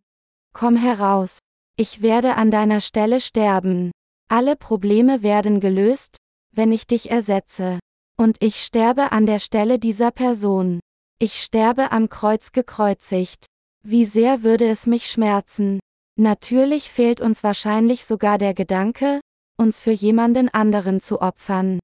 Speaker 1: Komm heraus. Ich werde an deiner Stelle sterben. Alle Probleme werden gelöst, wenn ich dich ersetze. Und ich sterbe an der Stelle dieser Person. Ich sterbe am Kreuz gekreuzigt. Wie sehr würde es mich schmerzen. Natürlich fehlt uns wahrscheinlich sogar der Gedanke, uns für jemanden anderen zu opfern.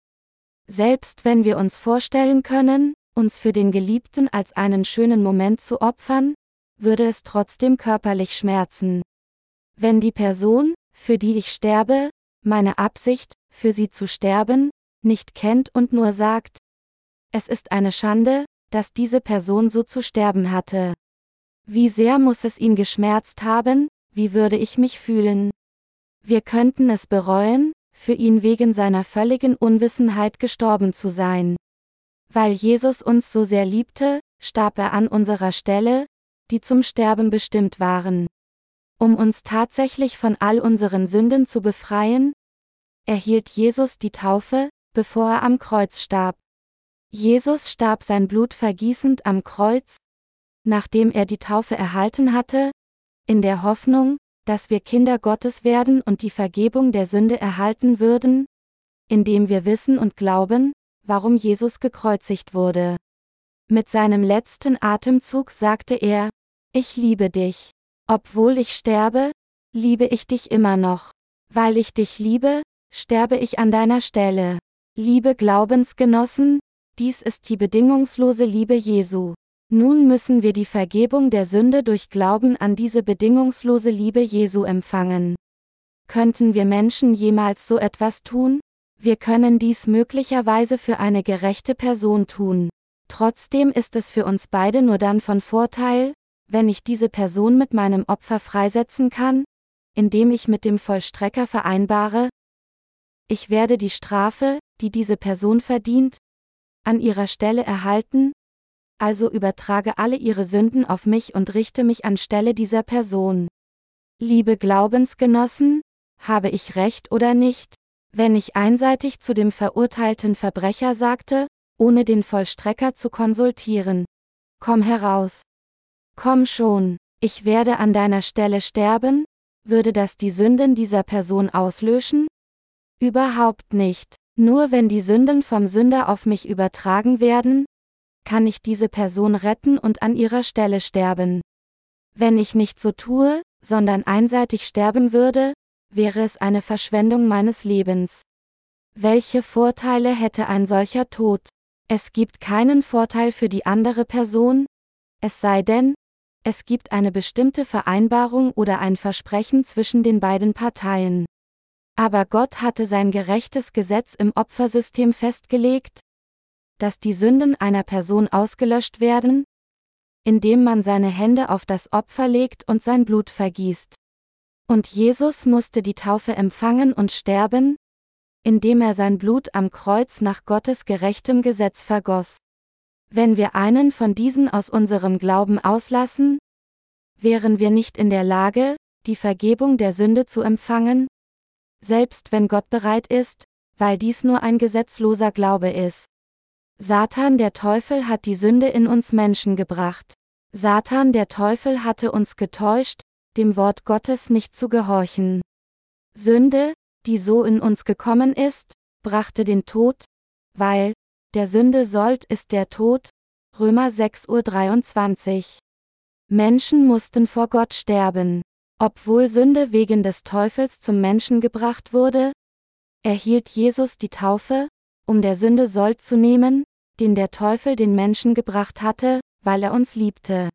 Speaker 1: Selbst wenn wir uns vorstellen können, uns für den Geliebten als einen schönen Moment zu opfern, würde es trotzdem körperlich schmerzen. Wenn die Person, für die ich sterbe, meine Absicht, für sie zu sterben, nicht kennt und nur sagt, es ist eine Schande, dass diese Person so zu sterben hatte. Wie sehr muss es ihn geschmerzt haben, wie würde ich mich fühlen? Wir könnten es bereuen, für ihn wegen seiner völligen Unwissenheit gestorben zu sein. Weil Jesus uns so sehr liebte, starb er an unserer Stelle, die zum Sterben bestimmt waren. Um uns tatsächlich von all unseren Sünden zu befreien, erhielt Jesus die Taufe, bevor er am Kreuz starb. Jesus starb sein Blut vergießend am Kreuz, nachdem er die Taufe erhalten hatte, in der Hoffnung, dass wir Kinder Gottes werden und die Vergebung der Sünde erhalten würden, indem wir wissen und glauben, warum Jesus gekreuzigt wurde. Mit seinem letzten Atemzug sagte er, ich liebe dich. Obwohl ich sterbe, liebe ich dich immer noch. Weil ich dich liebe, sterbe ich an deiner Stelle. Liebe Glaubensgenossen, dies ist die bedingungslose Liebe Jesu. Nun müssen wir die Vergebung der Sünde durch Glauben an diese bedingungslose Liebe Jesu empfangen. Könnten wir Menschen jemals so etwas tun? Wir können dies möglicherweise für eine gerechte Person tun. Trotzdem ist es für uns beide nur dann von Vorteil, wenn ich diese Person mit meinem Opfer freisetzen kann, indem ich mit dem Vollstrecker vereinbare, ich werde die Strafe, die diese Person verdient, an ihrer Stelle erhalten, also übertrage alle ihre Sünden auf mich und richte mich anstelle dieser Person. Liebe Glaubensgenossen, habe ich recht oder nicht, wenn ich einseitig zu dem verurteilten Verbrecher sagte, ohne den Vollstrecker zu konsultieren. Komm heraus. Komm schon, ich werde an deiner Stelle sterben? Würde das die Sünden dieser Person auslöschen? Überhaupt nicht. Nur wenn die Sünden vom Sünder auf mich übertragen werden, kann ich diese Person retten und an ihrer Stelle sterben. Wenn ich nicht so tue, sondern einseitig sterben würde, wäre es eine Verschwendung meines Lebens. Welche Vorteile hätte ein solcher Tod? Es gibt keinen Vorteil für die andere Person, es sei denn, es gibt eine bestimmte Vereinbarung oder ein Versprechen zwischen den beiden Parteien. Aber Gott hatte sein gerechtes Gesetz im Opfersystem festgelegt, dass die Sünden einer Person ausgelöscht werden, indem man seine Hände auf das Opfer legt und sein Blut vergießt. Und Jesus musste die Taufe empfangen und sterben, indem er sein Blut am Kreuz nach Gottes gerechtem Gesetz vergoss. Wenn wir einen von diesen aus unserem Glauben auslassen, wären wir nicht in der Lage, die Vergebung der Sünde zu empfangen? Selbst wenn Gott bereit ist, weil dies nur ein gesetzloser Glaube ist. Satan der Teufel hat die Sünde in uns Menschen gebracht. Satan der Teufel hatte uns getäuscht, dem Wort Gottes nicht zu gehorchen. Sünde, die so in uns gekommen ist, brachte den Tod, weil, der Sünde sollt ist der Tod, Römer 6.23 Uhr. Menschen mussten vor Gott sterben. Obwohl Sünde wegen des Teufels zum Menschen gebracht wurde, erhielt Jesus die Taufe, um der Sünde Sold zu nehmen, den der Teufel den Menschen gebracht hatte, weil er uns liebte.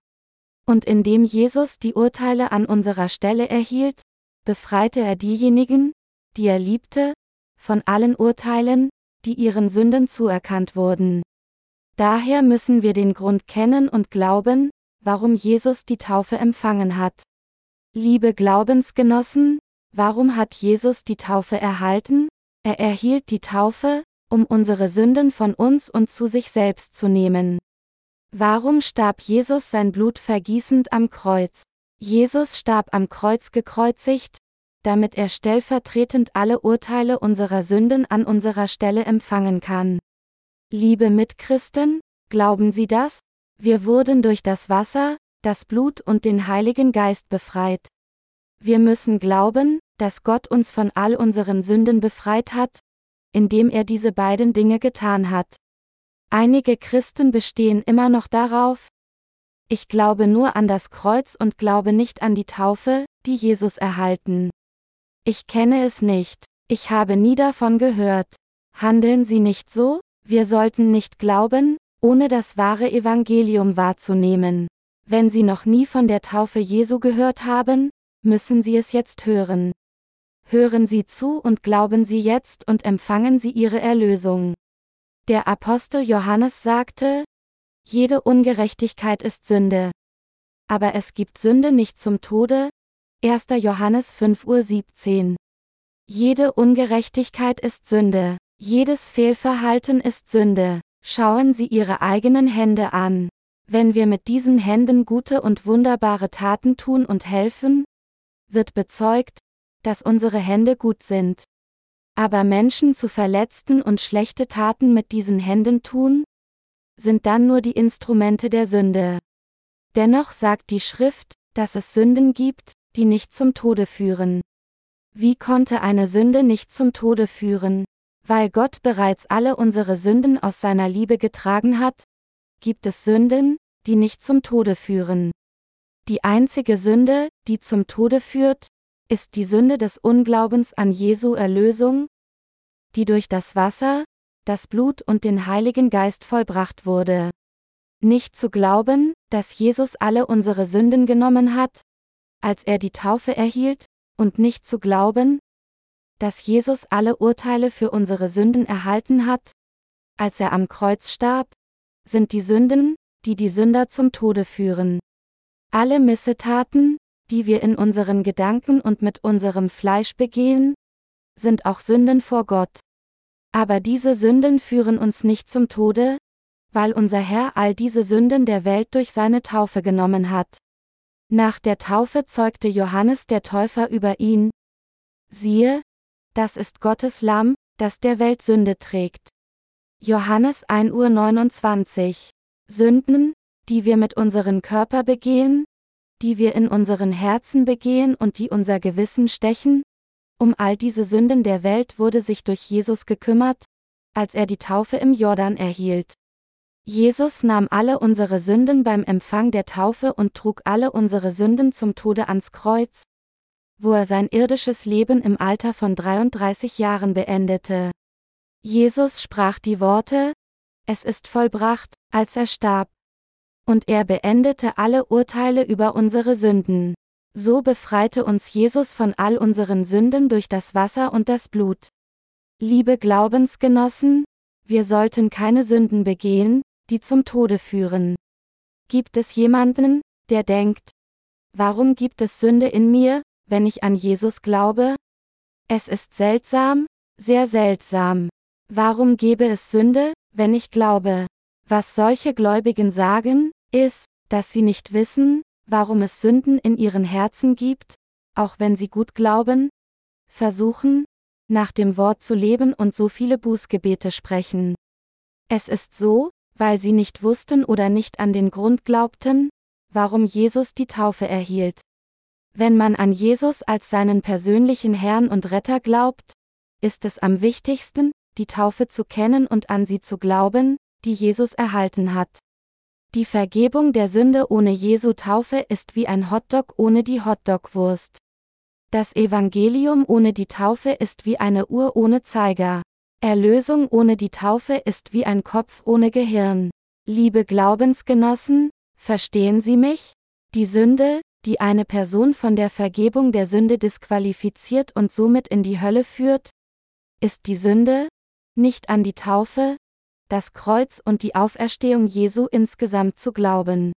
Speaker 1: Und indem Jesus die Urteile an unserer Stelle erhielt, befreite er diejenigen, die er liebte, von allen Urteilen, die ihren Sünden zuerkannt wurden. Daher müssen wir den Grund kennen und glauben, warum Jesus die Taufe empfangen hat. Liebe Glaubensgenossen, warum hat Jesus die Taufe erhalten? Er erhielt die Taufe, um unsere Sünden von uns und zu sich selbst zu nehmen. Warum starb Jesus sein Blut vergießend am Kreuz? Jesus starb am Kreuz gekreuzigt, damit er stellvertretend alle Urteile unserer Sünden an unserer Stelle empfangen kann. Liebe Mitchristen, glauben Sie das? Wir wurden durch das Wasser, das Blut und den Heiligen Geist befreit. Wir müssen glauben, dass Gott uns von all unseren Sünden befreit hat, indem er diese beiden Dinge getan hat. Einige Christen bestehen immer noch darauf, ich glaube nur an das Kreuz und glaube nicht an die Taufe, die Jesus erhalten. Ich kenne es nicht. Ich habe nie davon gehört. Handeln Sie nicht so? Wir sollten nicht glauben, ohne das wahre Evangelium wahrzunehmen. Wenn Sie noch nie von der Taufe Jesu gehört haben, müssen Sie es jetzt hören. Hören Sie zu und glauben Sie jetzt und empfangen Sie Ihre Erlösung. Der Apostel Johannes sagte, jede Ungerechtigkeit ist Sünde. Aber es gibt Sünde nicht zum Tode. 1. Johannes 5.17 Uhr. Jede Ungerechtigkeit ist Sünde. Jedes Fehlverhalten ist Sünde. Schauen Sie Ihre eigenen Hände an. Wenn wir mit diesen Händen gute und wunderbare Taten tun und helfen, wird bezeugt, dass unsere Hände gut sind. Aber Menschen zu verletzten und schlechte Taten mit diesen Händen tun, sind dann nur die Instrumente der Sünde. Dennoch sagt die Schrift, dass es Sünden gibt, die nicht zum Tode führen. Wie konnte eine Sünde nicht zum Tode führen? Weil Gott bereits alle unsere Sünden aus seiner Liebe getragen hat, gibt es Sünden, die nicht zum Tode führen. Die einzige Sünde, die zum Tode führt, ist die Sünde des Unglaubens an Jesu Erlösung, die durch das Wasser, das Blut und den Heiligen Geist vollbracht wurde. Nicht zu glauben, dass Jesus alle unsere Sünden genommen hat, als er die Taufe erhielt, und nicht zu glauben, dass Jesus alle Urteile für unsere Sünden erhalten hat, als er am Kreuz starb, sind die Sünden, die die Sünder zum Tode führen. Alle Missetaten, die wir in unseren Gedanken und mit unserem Fleisch begehen, sind auch Sünden vor Gott. Aber diese Sünden führen uns nicht zum Tode, weil unser Herr all diese Sünden der Welt durch seine Taufe genommen hat. Nach der Taufe zeugte Johannes der Täufer über ihn. Siehe, das ist Gottes Lamm, das der Welt Sünde trägt. Johannes 1 Uhr 29. Sünden, die wir mit unserem Körper begehen, die wir in unseren Herzen begehen und die unser Gewissen stechen? Um all diese Sünden der Welt wurde sich durch Jesus gekümmert, als er die Taufe im Jordan erhielt. Jesus nahm alle unsere Sünden beim Empfang der Taufe und trug alle unsere Sünden zum Tode ans Kreuz, wo er sein irdisches Leben im Alter von 33 Jahren beendete. Jesus sprach die Worte, es ist vollbracht, als er starb. Und er beendete alle Urteile über unsere Sünden. So befreite uns Jesus von all unseren Sünden durch das Wasser und das Blut. Liebe Glaubensgenossen, wir sollten keine Sünden begehen, die zum Tode führen. Gibt es jemanden, der denkt, warum gibt es Sünde in mir, wenn ich an Jesus glaube? Es ist seltsam, sehr seltsam. Warum gäbe es Sünde, wenn ich glaube? Was solche Gläubigen sagen, ist, dass sie nicht wissen, warum es Sünden in ihren Herzen gibt, auch wenn sie gut glauben, versuchen, nach dem Wort zu leben und so viele Bußgebete sprechen. Es ist so, weil sie nicht wussten oder nicht an den Grund glaubten, warum Jesus die Taufe erhielt. Wenn man an Jesus als seinen persönlichen Herrn und Retter glaubt, ist es am wichtigsten, die Taufe zu kennen und an sie zu glauben, die Jesus erhalten hat. Die Vergebung der Sünde ohne Jesu Taufe ist wie ein Hotdog ohne die Hotdogwurst. Das Evangelium ohne die Taufe ist wie eine Uhr ohne Zeiger. Erlösung ohne die Taufe ist wie ein Kopf ohne Gehirn. Liebe Glaubensgenossen, verstehen Sie mich? Die Sünde, die eine Person von der Vergebung der Sünde disqualifiziert und somit in die Hölle führt, ist die Sünde, nicht an die Taufe, das Kreuz und die Auferstehung Jesu insgesamt zu glauben.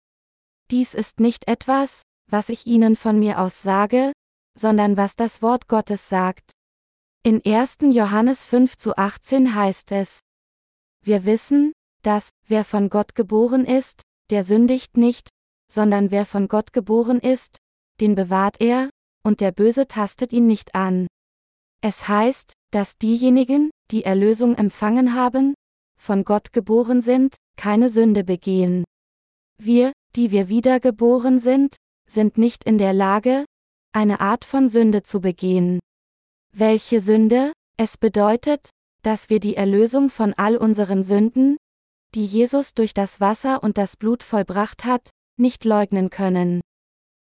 Speaker 1: Dies ist nicht etwas, was ich Ihnen von mir aus sage, sondern was das Wort Gottes sagt. In 1. Johannes 5 zu 18 heißt es, Wir wissen, dass, wer von Gott geboren ist, der sündigt nicht, sondern wer von Gott geboren ist, den bewahrt er, und der Böse tastet ihn nicht an. Es heißt, dass diejenigen, die Erlösung empfangen haben, von Gott geboren sind, keine Sünde begehen. Wir, die wir wiedergeboren sind, sind nicht in der Lage, eine Art von Sünde zu begehen. Welche Sünde? Es bedeutet, dass wir die Erlösung von all unseren Sünden, die Jesus durch das Wasser und das Blut vollbracht hat, nicht leugnen können.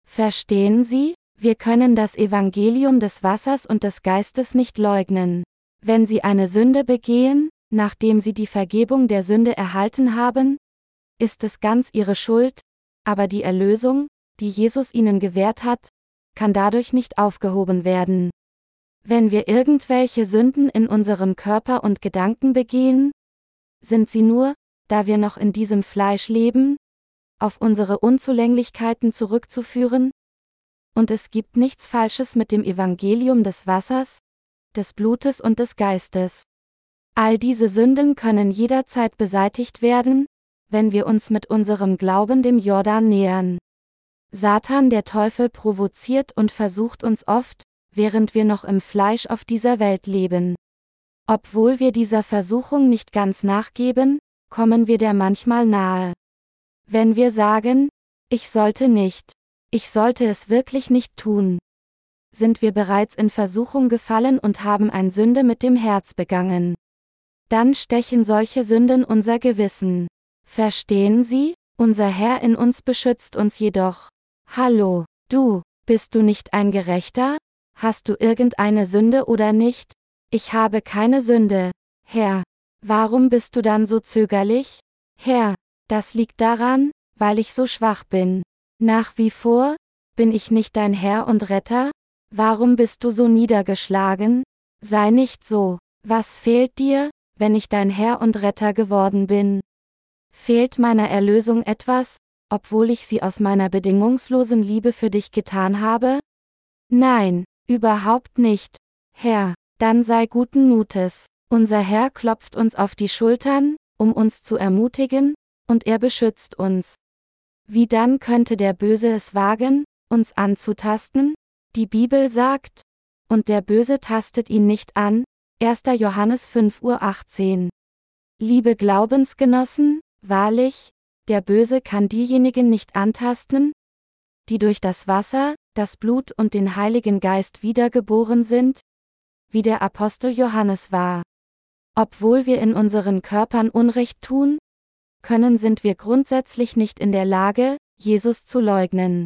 Speaker 1: Verstehen Sie? Wir können das Evangelium des Wassers und des Geistes nicht leugnen. Wenn Sie eine Sünde begehen, nachdem Sie die Vergebung der Sünde erhalten haben, ist es ganz Ihre Schuld, aber die Erlösung, die Jesus Ihnen gewährt hat, kann dadurch nicht aufgehoben werden. Wenn wir irgendwelche Sünden in unserem Körper und Gedanken begehen, sind sie nur, da wir noch in diesem Fleisch leben, auf unsere Unzulänglichkeiten zurückzuführen? Und es gibt nichts Falsches mit dem Evangelium des Wassers, des Blutes und des Geistes. All diese Sünden können jederzeit beseitigt werden, wenn wir uns mit unserem Glauben dem Jordan nähern. Satan der Teufel provoziert und versucht uns oft, während wir noch im Fleisch auf dieser Welt leben. Obwohl wir dieser Versuchung nicht ganz nachgeben, kommen wir der manchmal nahe. Wenn wir sagen, ich sollte nicht, ich sollte es wirklich nicht tun, sind wir bereits in Versuchung gefallen und haben ein Sünde mit dem Herz begangen. Dann stechen solche Sünden unser Gewissen. Verstehen Sie? Unser Herr in uns beschützt uns jedoch. Hallo, du, bist du nicht ein Gerechter? Hast du irgendeine Sünde oder nicht? Ich habe keine Sünde. Herr, warum bist du dann so zögerlich? Herr, das liegt daran, weil ich so schwach bin. Nach wie vor, bin ich nicht dein Herr und Retter? Warum bist du so niedergeschlagen? Sei nicht so. Was fehlt dir, wenn ich dein Herr und Retter geworden bin? Fehlt meiner Erlösung etwas, obwohl ich sie aus meiner bedingungslosen Liebe für dich getan habe? Nein, überhaupt nicht. Herr, dann sei guten Mutes. Unser Herr klopft uns auf die Schultern, um uns zu ermutigen, und er beschützt uns. Wie dann könnte der Böse es wagen, uns anzutasten? Die Bibel sagt, und der Böse tastet ihn nicht an, 1. Johannes 5 Uhr 18. Liebe Glaubensgenossen, wahrlich, der Böse kann diejenigen nicht antasten, die durch das Wasser, das Blut und den Heiligen Geist wiedergeboren sind, wie der Apostel Johannes war. Obwohl wir in unseren Körpern Unrecht tun, können sind wir grundsätzlich nicht in der Lage, Jesus zu leugnen.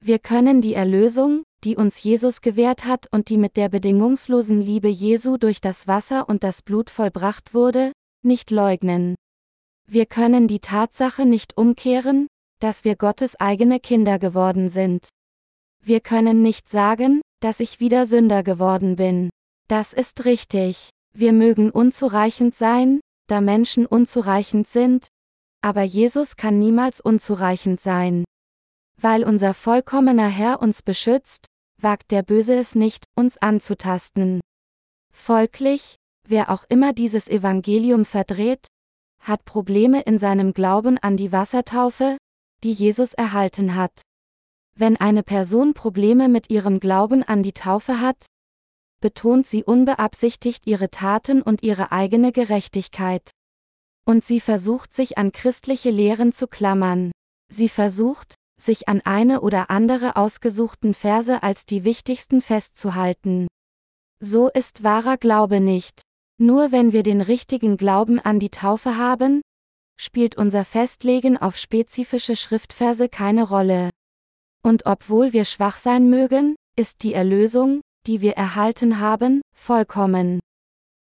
Speaker 1: Wir können die Erlösung, die uns Jesus gewährt hat und die mit der bedingungslosen Liebe Jesu durch das Wasser und das Blut vollbracht wurde, nicht leugnen. Wir können die Tatsache nicht umkehren, dass wir Gottes eigene Kinder geworden sind. Wir können nicht sagen, dass ich wieder Sünder geworden bin. Das ist richtig. Wir mögen unzureichend sein, da Menschen unzureichend sind, aber Jesus kann niemals unzureichend sein. Weil unser vollkommener Herr uns beschützt, wagt der Böse es nicht, uns anzutasten. Folglich, wer auch immer dieses Evangelium verdreht, hat Probleme in seinem Glauben an die Wassertaufe, die Jesus erhalten hat. Wenn eine Person Probleme mit ihrem Glauben an die Taufe hat, betont sie unbeabsichtigt ihre Taten und ihre eigene Gerechtigkeit. Und sie versucht sich an christliche Lehren zu klammern. Sie versucht, sich an eine oder andere ausgesuchten Verse als die wichtigsten festzuhalten. So ist wahrer Glaube nicht. Nur wenn wir den richtigen Glauben an die Taufe haben, spielt unser Festlegen auf spezifische Schriftverse keine Rolle. Und obwohl wir schwach sein mögen, ist die Erlösung, die wir erhalten haben, vollkommen.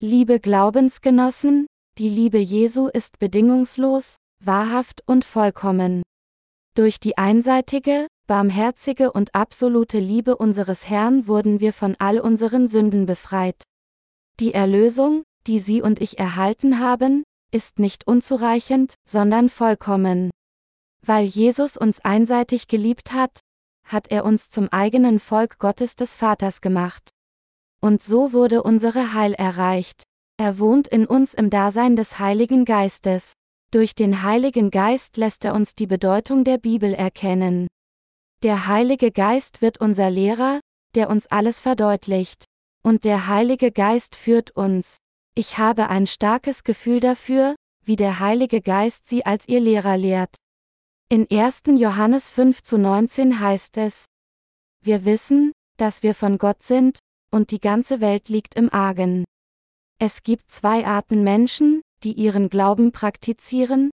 Speaker 1: Liebe Glaubensgenossen, die Liebe Jesu ist bedingungslos, wahrhaft und vollkommen. Durch die einseitige, barmherzige und absolute Liebe unseres Herrn wurden wir von all unseren Sünden befreit. Die Erlösung, die Sie und ich erhalten haben, ist nicht unzureichend, sondern vollkommen. Weil Jesus uns einseitig geliebt hat, hat er uns zum eigenen Volk Gottes des Vaters gemacht. Und so wurde unsere Heil erreicht. Er wohnt in uns im Dasein des Heiligen Geistes. Durch den Heiligen Geist lässt er uns die Bedeutung der Bibel erkennen. Der Heilige Geist wird unser Lehrer, der uns alles verdeutlicht. Und der Heilige Geist führt uns. Ich habe ein starkes Gefühl dafür, wie der Heilige Geist sie als ihr Lehrer lehrt. In 1. Johannes 5 zu 19 heißt es, Wir wissen, dass wir von Gott sind, und die ganze Welt liegt im Argen. Es gibt zwei Arten Menschen, die ihren Glauben praktizieren,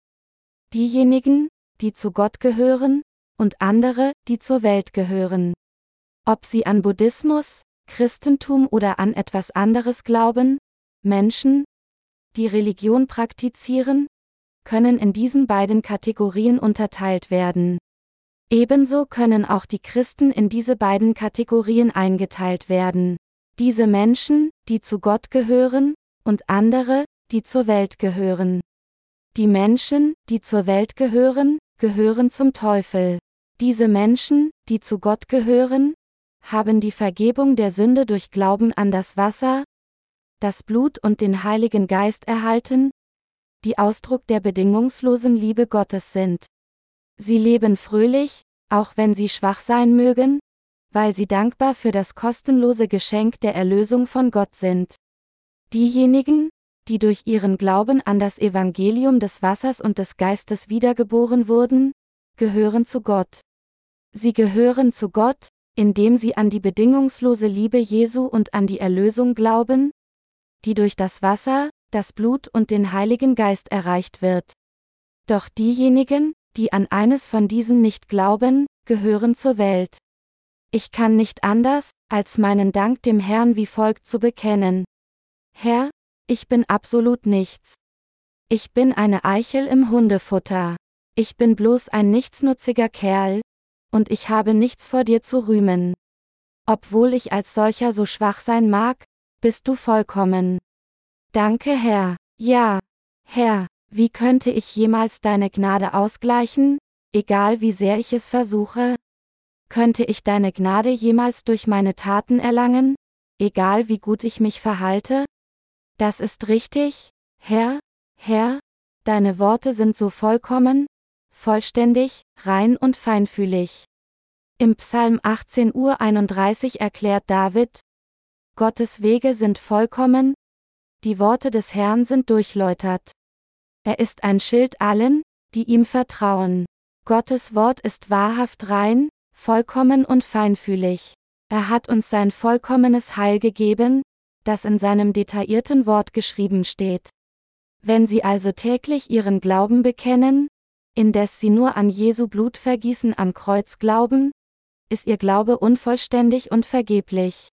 Speaker 1: diejenigen, die zu Gott gehören, und andere, die zur Welt gehören. Ob sie an Buddhismus, Christentum oder an etwas anderes glauben, Menschen, die Religion praktizieren, können in diesen beiden Kategorien unterteilt werden. Ebenso können auch die Christen in diese beiden Kategorien eingeteilt werden. Diese Menschen, die zu Gott gehören, und andere, die zur Welt gehören. Die Menschen, die zur Welt gehören, gehören zum Teufel. Diese Menschen, die zu Gott gehören, haben die Vergebung der Sünde durch Glauben an das Wasser, das Blut und den Heiligen Geist erhalten, die Ausdruck der bedingungslosen Liebe Gottes sind. Sie leben fröhlich, auch wenn sie schwach sein mögen, weil sie dankbar für das kostenlose Geschenk der Erlösung von Gott sind. Diejenigen, die durch ihren Glauben an das Evangelium des Wassers und des Geistes wiedergeboren wurden, gehören zu Gott. Sie gehören zu Gott, indem sie an die bedingungslose Liebe Jesu und an die Erlösung glauben, die durch das Wasser, das Blut und den Heiligen Geist erreicht wird. Doch diejenigen, die an eines von diesen nicht glauben, gehören zur Welt. Ich kann nicht anders, als meinen Dank dem Herrn wie folgt zu bekennen. Herr, ich bin absolut nichts. Ich bin eine Eichel im Hundefutter. Ich bin bloß ein nichtsnutziger Kerl, und ich habe nichts vor dir zu rühmen. Obwohl ich als solcher so schwach sein mag, bist du vollkommen. Danke Herr. Ja, Herr, wie könnte ich jemals deine Gnade ausgleichen, egal wie sehr ich es versuche? Könnte ich deine Gnade jemals durch meine Taten erlangen, egal wie gut ich mich verhalte? Das ist richtig, Herr, Herr, deine Worte sind so vollkommen, vollständig, rein und feinfühlig. Im Psalm 18 Uhr 31 erklärt David, Gottes Wege sind vollkommen, die Worte des Herrn sind durchläutert. Er ist ein Schild allen, die ihm vertrauen. Gottes Wort ist wahrhaft rein, vollkommen und feinfühlig. Er hat uns sein vollkommenes Heil gegeben, das in seinem detaillierten Wort geschrieben steht. Wenn Sie also täglich Ihren Glauben bekennen, indes Sie nur an Jesu Blutvergießen am Kreuz glauben, ist Ihr Glaube unvollständig und vergeblich.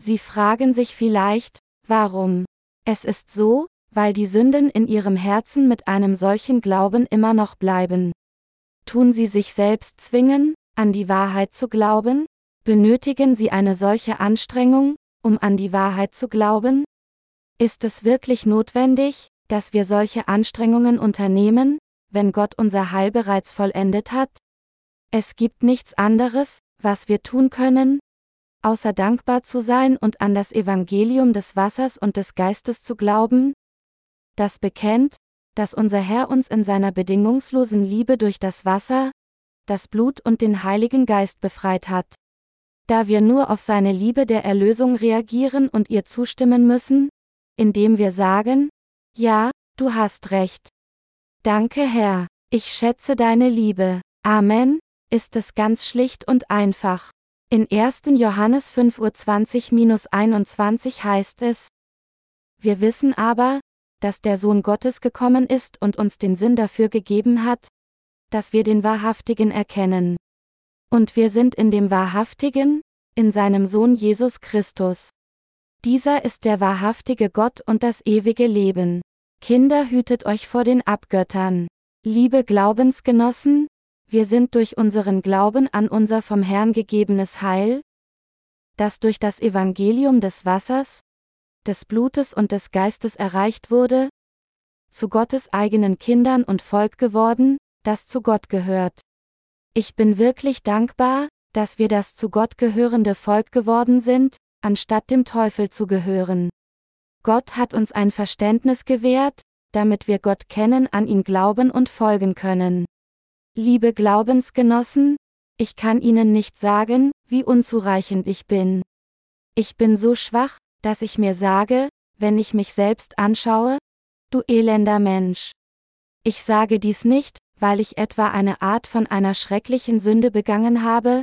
Speaker 1: Sie fragen sich vielleicht, warum? Es ist so, weil die Sünden in Ihrem Herzen mit einem solchen Glauben immer noch bleiben. Tun Sie sich selbst zwingen, an die Wahrheit zu glauben? Benötigen Sie eine solche Anstrengung, um an die Wahrheit zu glauben? Ist es wirklich notwendig, dass wir solche Anstrengungen unternehmen, wenn Gott unser Heil bereits vollendet hat? Es gibt nichts anderes, was wir tun können, außer dankbar zu sein und an das Evangelium des Wassers und des Geistes zu glauben, das bekennt, dass unser Herr uns in seiner bedingungslosen Liebe durch das Wasser, das Blut und den Heiligen Geist befreit hat. Da wir nur auf seine Liebe der Erlösung reagieren und ihr zustimmen müssen, indem wir sagen, ja, du hast recht. Danke Herr, ich schätze deine Liebe. Amen, ist es ganz schlicht und einfach. In 1. Johannes 5.20-21 heißt es, Wir wissen aber, dass der Sohn Gottes gekommen ist und uns den Sinn dafür gegeben hat, dass wir den Wahrhaftigen erkennen. Und wir sind in dem Wahrhaftigen, in seinem Sohn Jesus Christus. Dieser ist der wahrhaftige Gott und das ewige Leben. Kinder hütet euch vor den Abgöttern. Liebe Glaubensgenossen, wir sind durch unseren Glauben an unser vom Herrn gegebenes Heil, das durch das Evangelium des Wassers, des Blutes und des Geistes erreicht wurde, zu Gottes eigenen Kindern und Volk geworden, das zu Gott gehört. Ich bin wirklich dankbar, dass wir das zu Gott gehörende Volk geworden sind, anstatt dem Teufel zu gehören. Gott hat uns ein Verständnis gewährt, damit wir Gott kennen, an ihn glauben und folgen können. Liebe Glaubensgenossen, ich kann Ihnen nicht sagen, wie unzureichend ich bin. Ich bin so schwach, dass ich mir sage, wenn ich mich selbst anschaue, du elender Mensch. Ich sage dies nicht, weil ich etwa eine Art von einer schrecklichen Sünde begangen habe,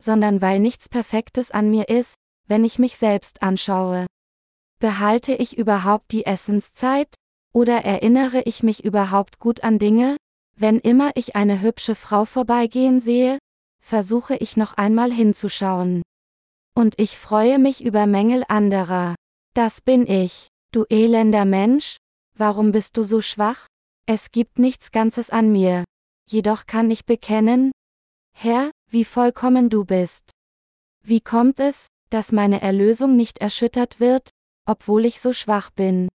Speaker 1: sondern weil nichts Perfektes an mir ist, wenn ich mich selbst anschaue. Behalte ich überhaupt die Essenszeit? Oder erinnere ich mich überhaupt gut an Dinge? Wenn immer ich eine hübsche Frau vorbeigehen sehe, versuche ich noch einmal hinzuschauen. Und ich freue mich über Mängel anderer. Das bin ich. Du elender Mensch, warum bist du so schwach? Es gibt nichts Ganzes an mir. Jedoch kann ich bekennen, Herr, wie vollkommen du bist. Wie kommt es, dass meine Erlösung nicht erschüttert wird, obwohl ich so schwach bin?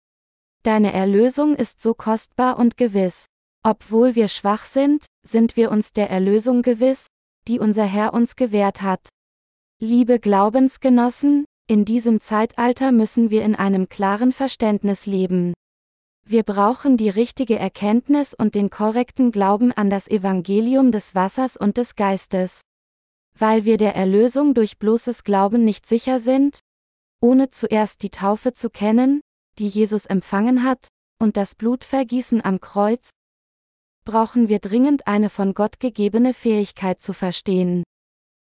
Speaker 1: Deine Erlösung ist so kostbar und gewiss. Obwohl wir schwach sind, sind wir uns der Erlösung gewiss, die unser Herr uns gewährt hat. Liebe Glaubensgenossen, in diesem Zeitalter müssen wir in einem klaren Verständnis leben. Wir brauchen die richtige Erkenntnis und den korrekten Glauben an das Evangelium des Wassers und des Geistes. Weil wir der Erlösung durch bloßes Glauben nicht sicher sind, ohne zuerst die Taufe zu kennen, die Jesus empfangen hat, und das Blutvergießen am Kreuz, brauchen wir dringend eine von Gott gegebene Fähigkeit zu verstehen.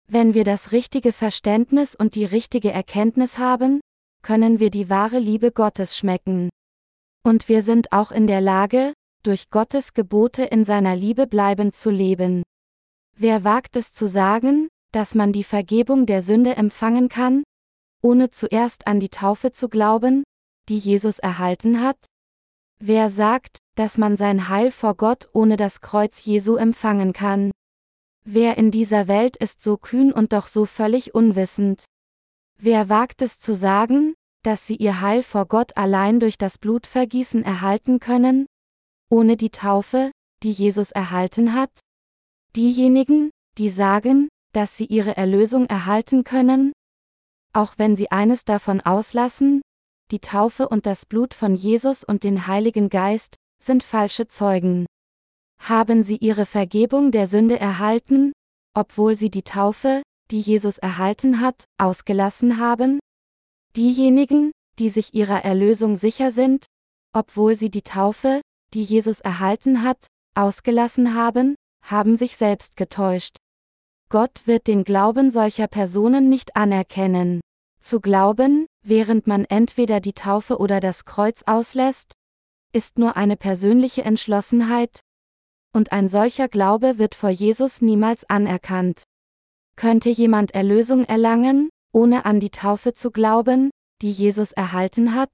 Speaker 1: Wenn wir das richtige Verständnis und die richtige Erkenntnis haben, können wir die wahre Liebe Gottes schmecken. Und wir sind auch in der Lage, durch Gottes Gebote in seiner Liebe bleibend zu leben. Wer wagt es zu sagen, dass man die Vergebung der Sünde empfangen kann, ohne zuerst an die Taufe zu glauben, die Jesus erhalten hat? Wer sagt, dass man sein Heil vor Gott ohne das Kreuz Jesu empfangen kann? Wer in dieser Welt ist so kühn und doch so völlig unwissend? Wer wagt es zu sagen, dass sie ihr Heil vor Gott allein durch das Blutvergießen erhalten können? Ohne die Taufe, die Jesus erhalten hat? Diejenigen, die sagen, dass sie ihre Erlösung erhalten können? Auch wenn sie eines davon auslassen, die Taufe und das Blut von Jesus und den Heiligen Geist, sind falsche Zeugen. Haben sie ihre Vergebung der Sünde erhalten, obwohl sie die Taufe, die Jesus erhalten hat, ausgelassen haben? Diejenigen, die sich ihrer Erlösung sicher sind, obwohl sie die Taufe, die Jesus erhalten hat, ausgelassen haben, haben sich selbst getäuscht. Gott wird den Glauben solcher Personen nicht anerkennen. Zu glauben, während man entweder die Taufe oder das Kreuz auslässt, ist nur eine persönliche Entschlossenheit, und ein solcher Glaube wird vor Jesus niemals anerkannt. Könnte jemand Erlösung erlangen, ohne an die Taufe zu glauben, die Jesus erhalten hat?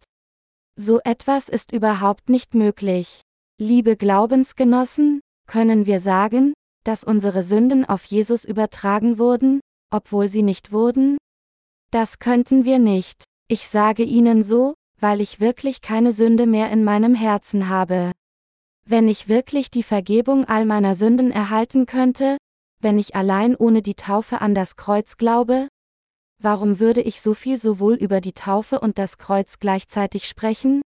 Speaker 1: So etwas ist überhaupt nicht möglich. Liebe Glaubensgenossen, können wir sagen, dass unsere Sünden auf Jesus übertragen wurden, obwohl sie nicht wurden? Das könnten wir nicht. Ich sage Ihnen so, weil ich wirklich keine Sünde mehr in meinem Herzen habe. Wenn ich wirklich die Vergebung all meiner Sünden erhalten könnte, wenn ich allein ohne die Taufe an das Kreuz glaube, Warum würde ich so viel sowohl über die Taufe und das Kreuz gleichzeitig sprechen?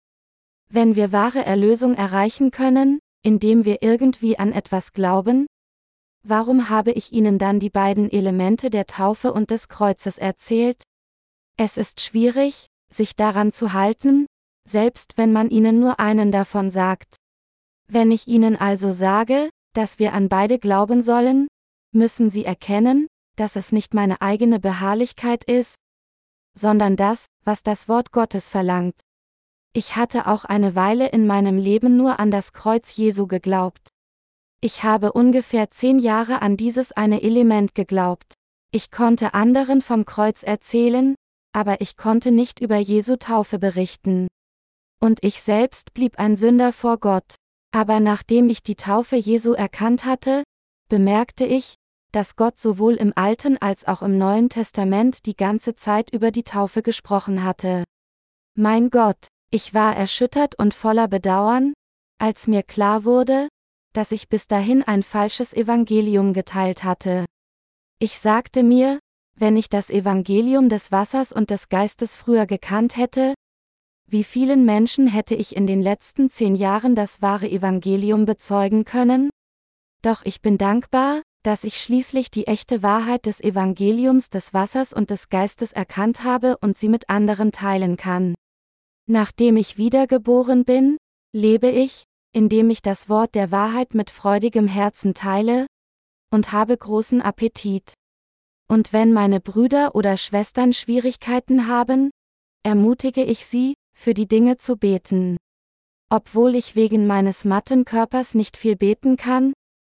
Speaker 1: Wenn wir wahre Erlösung erreichen können, indem wir irgendwie an etwas glauben? Warum habe ich Ihnen dann die beiden Elemente der Taufe und des Kreuzes erzählt? Es ist schwierig, sich daran zu halten, selbst wenn man Ihnen nur einen davon sagt. Wenn ich Ihnen also sage, dass wir an beide glauben sollen, müssen Sie erkennen, dass es nicht meine eigene Beharrlichkeit ist, sondern das, was das Wort Gottes verlangt. Ich hatte auch eine Weile in meinem Leben nur an das Kreuz Jesu geglaubt. Ich habe ungefähr zehn Jahre an dieses eine Element geglaubt. Ich konnte anderen vom Kreuz erzählen, aber ich konnte nicht über Jesu Taufe berichten. Und ich selbst blieb ein Sünder vor Gott. Aber nachdem ich die Taufe Jesu erkannt hatte, bemerkte ich, dass Gott sowohl im Alten als auch im Neuen Testament die ganze Zeit über die Taufe gesprochen hatte. Mein Gott, ich war erschüttert und voller Bedauern, als mir klar wurde, dass ich bis dahin ein falsches Evangelium geteilt hatte. Ich sagte mir, wenn ich das Evangelium des Wassers und des Geistes früher gekannt hätte, wie vielen Menschen hätte ich in den letzten zehn Jahren das wahre Evangelium bezeugen können? Doch ich bin dankbar, dass ich schließlich die echte Wahrheit des Evangeliums des Wassers und des Geistes erkannt habe und sie mit anderen teilen kann. Nachdem ich wiedergeboren bin, lebe ich, indem ich das Wort der Wahrheit mit freudigem Herzen teile, und habe großen Appetit. Und wenn meine Brüder oder Schwestern Schwierigkeiten haben, ermutige ich sie, für die Dinge zu beten. Obwohl ich wegen meines matten Körpers nicht viel beten kann,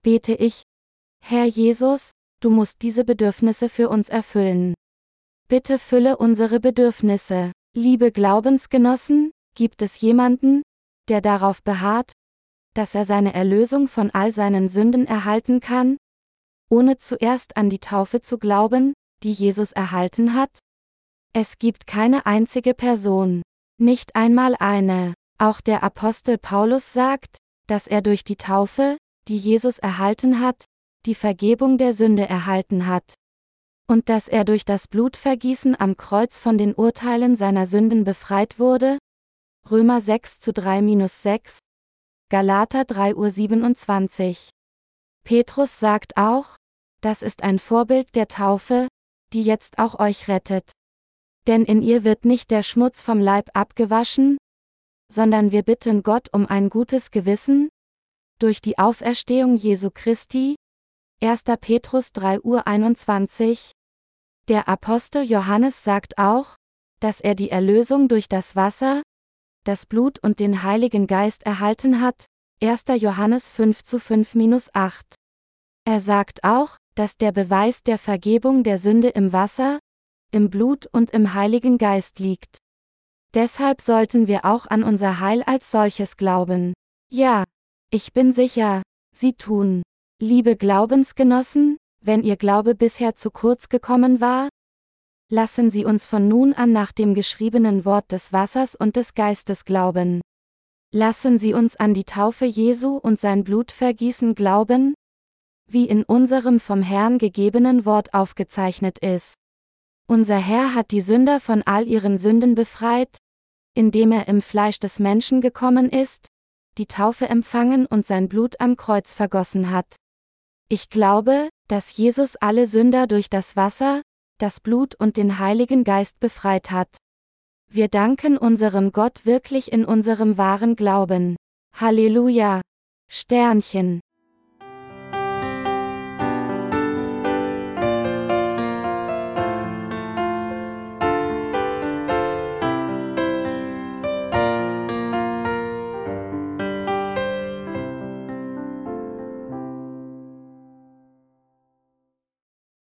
Speaker 1: bete ich, Herr Jesus, du musst diese Bedürfnisse für uns erfüllen. Bitte fülle unsere Bedürfnisse. Liebe Glaubensgenossen, gibt es jemanden, der darauf beharrt, dass er seine Erlösung von all seinen Sünden erhalten kann? ohne zuerst an die Taufe zu glauben, die Jesus erhalten hat? Es gibt keine einzige Person, nicht einmal eine. Auch der Apostel Paulus sagt, dass er durch die Taufe, die Jesus erhalten hat, die Vergebung der Sünde erhalten hat. Und dass er durch das Blutvergießen am Kreuz von den Urteilen seiner Sünden befreit wurde? Römer 6 zu 3-6, Galater 3 Uhr 27. Petrus sagt auch, das ist ein Vorbild der Taufe, die jetzt auch euch rettet. Denn in ihr wird nicht der Schmutz vom Leib abgewaschen, sondern wir bitten Gott um ein gutes Gewissen, durch die Auferstehung Jesu Christi, 1. Petrus 3 Uhr 21. Der Apostel Johannes sagt auch, dass er die Erlösung durch das Wasser, das Blut und den Heiligen Geist erhalten hat, 1. Johannes 5 zu 5-8. Er sagt auch, dass der Beweis der Vergebung der Sünde im Wasser, im Blut und im Heiligen Geist liegt. Deshalb sollten wir auch an unser Heil als solches glauben. Ja, ich bin sicher, Sie tun. Liebe Glaubensgenossen, wenn Ihr Glaube bisher zu kurz gekommen war, lassen Sie uns von nun an nach dem geschriebenen Wort des Wassers und des Geistes glauben. Lassen Sie uns an die Taufe Jesu und sein Blutvergießen glauben, wie in unserem vom Herrn gegebenen Wort aufgezeichnet ist. Unser Herr hat die Sünder von all ihren Sünden befreit, indem er im Fleisch des Menschen gekommen ist, die Taufe empfangen und sein Blut am Kreuz vergossen hat. Ich glaube, dass Jesus alle Sünder durch das Wasser, das Blut und den Heiligen Geist befreit hat. Wir danken unserem Gott wirklich in unserem wahren Glauben. Halleluja. Sternchen.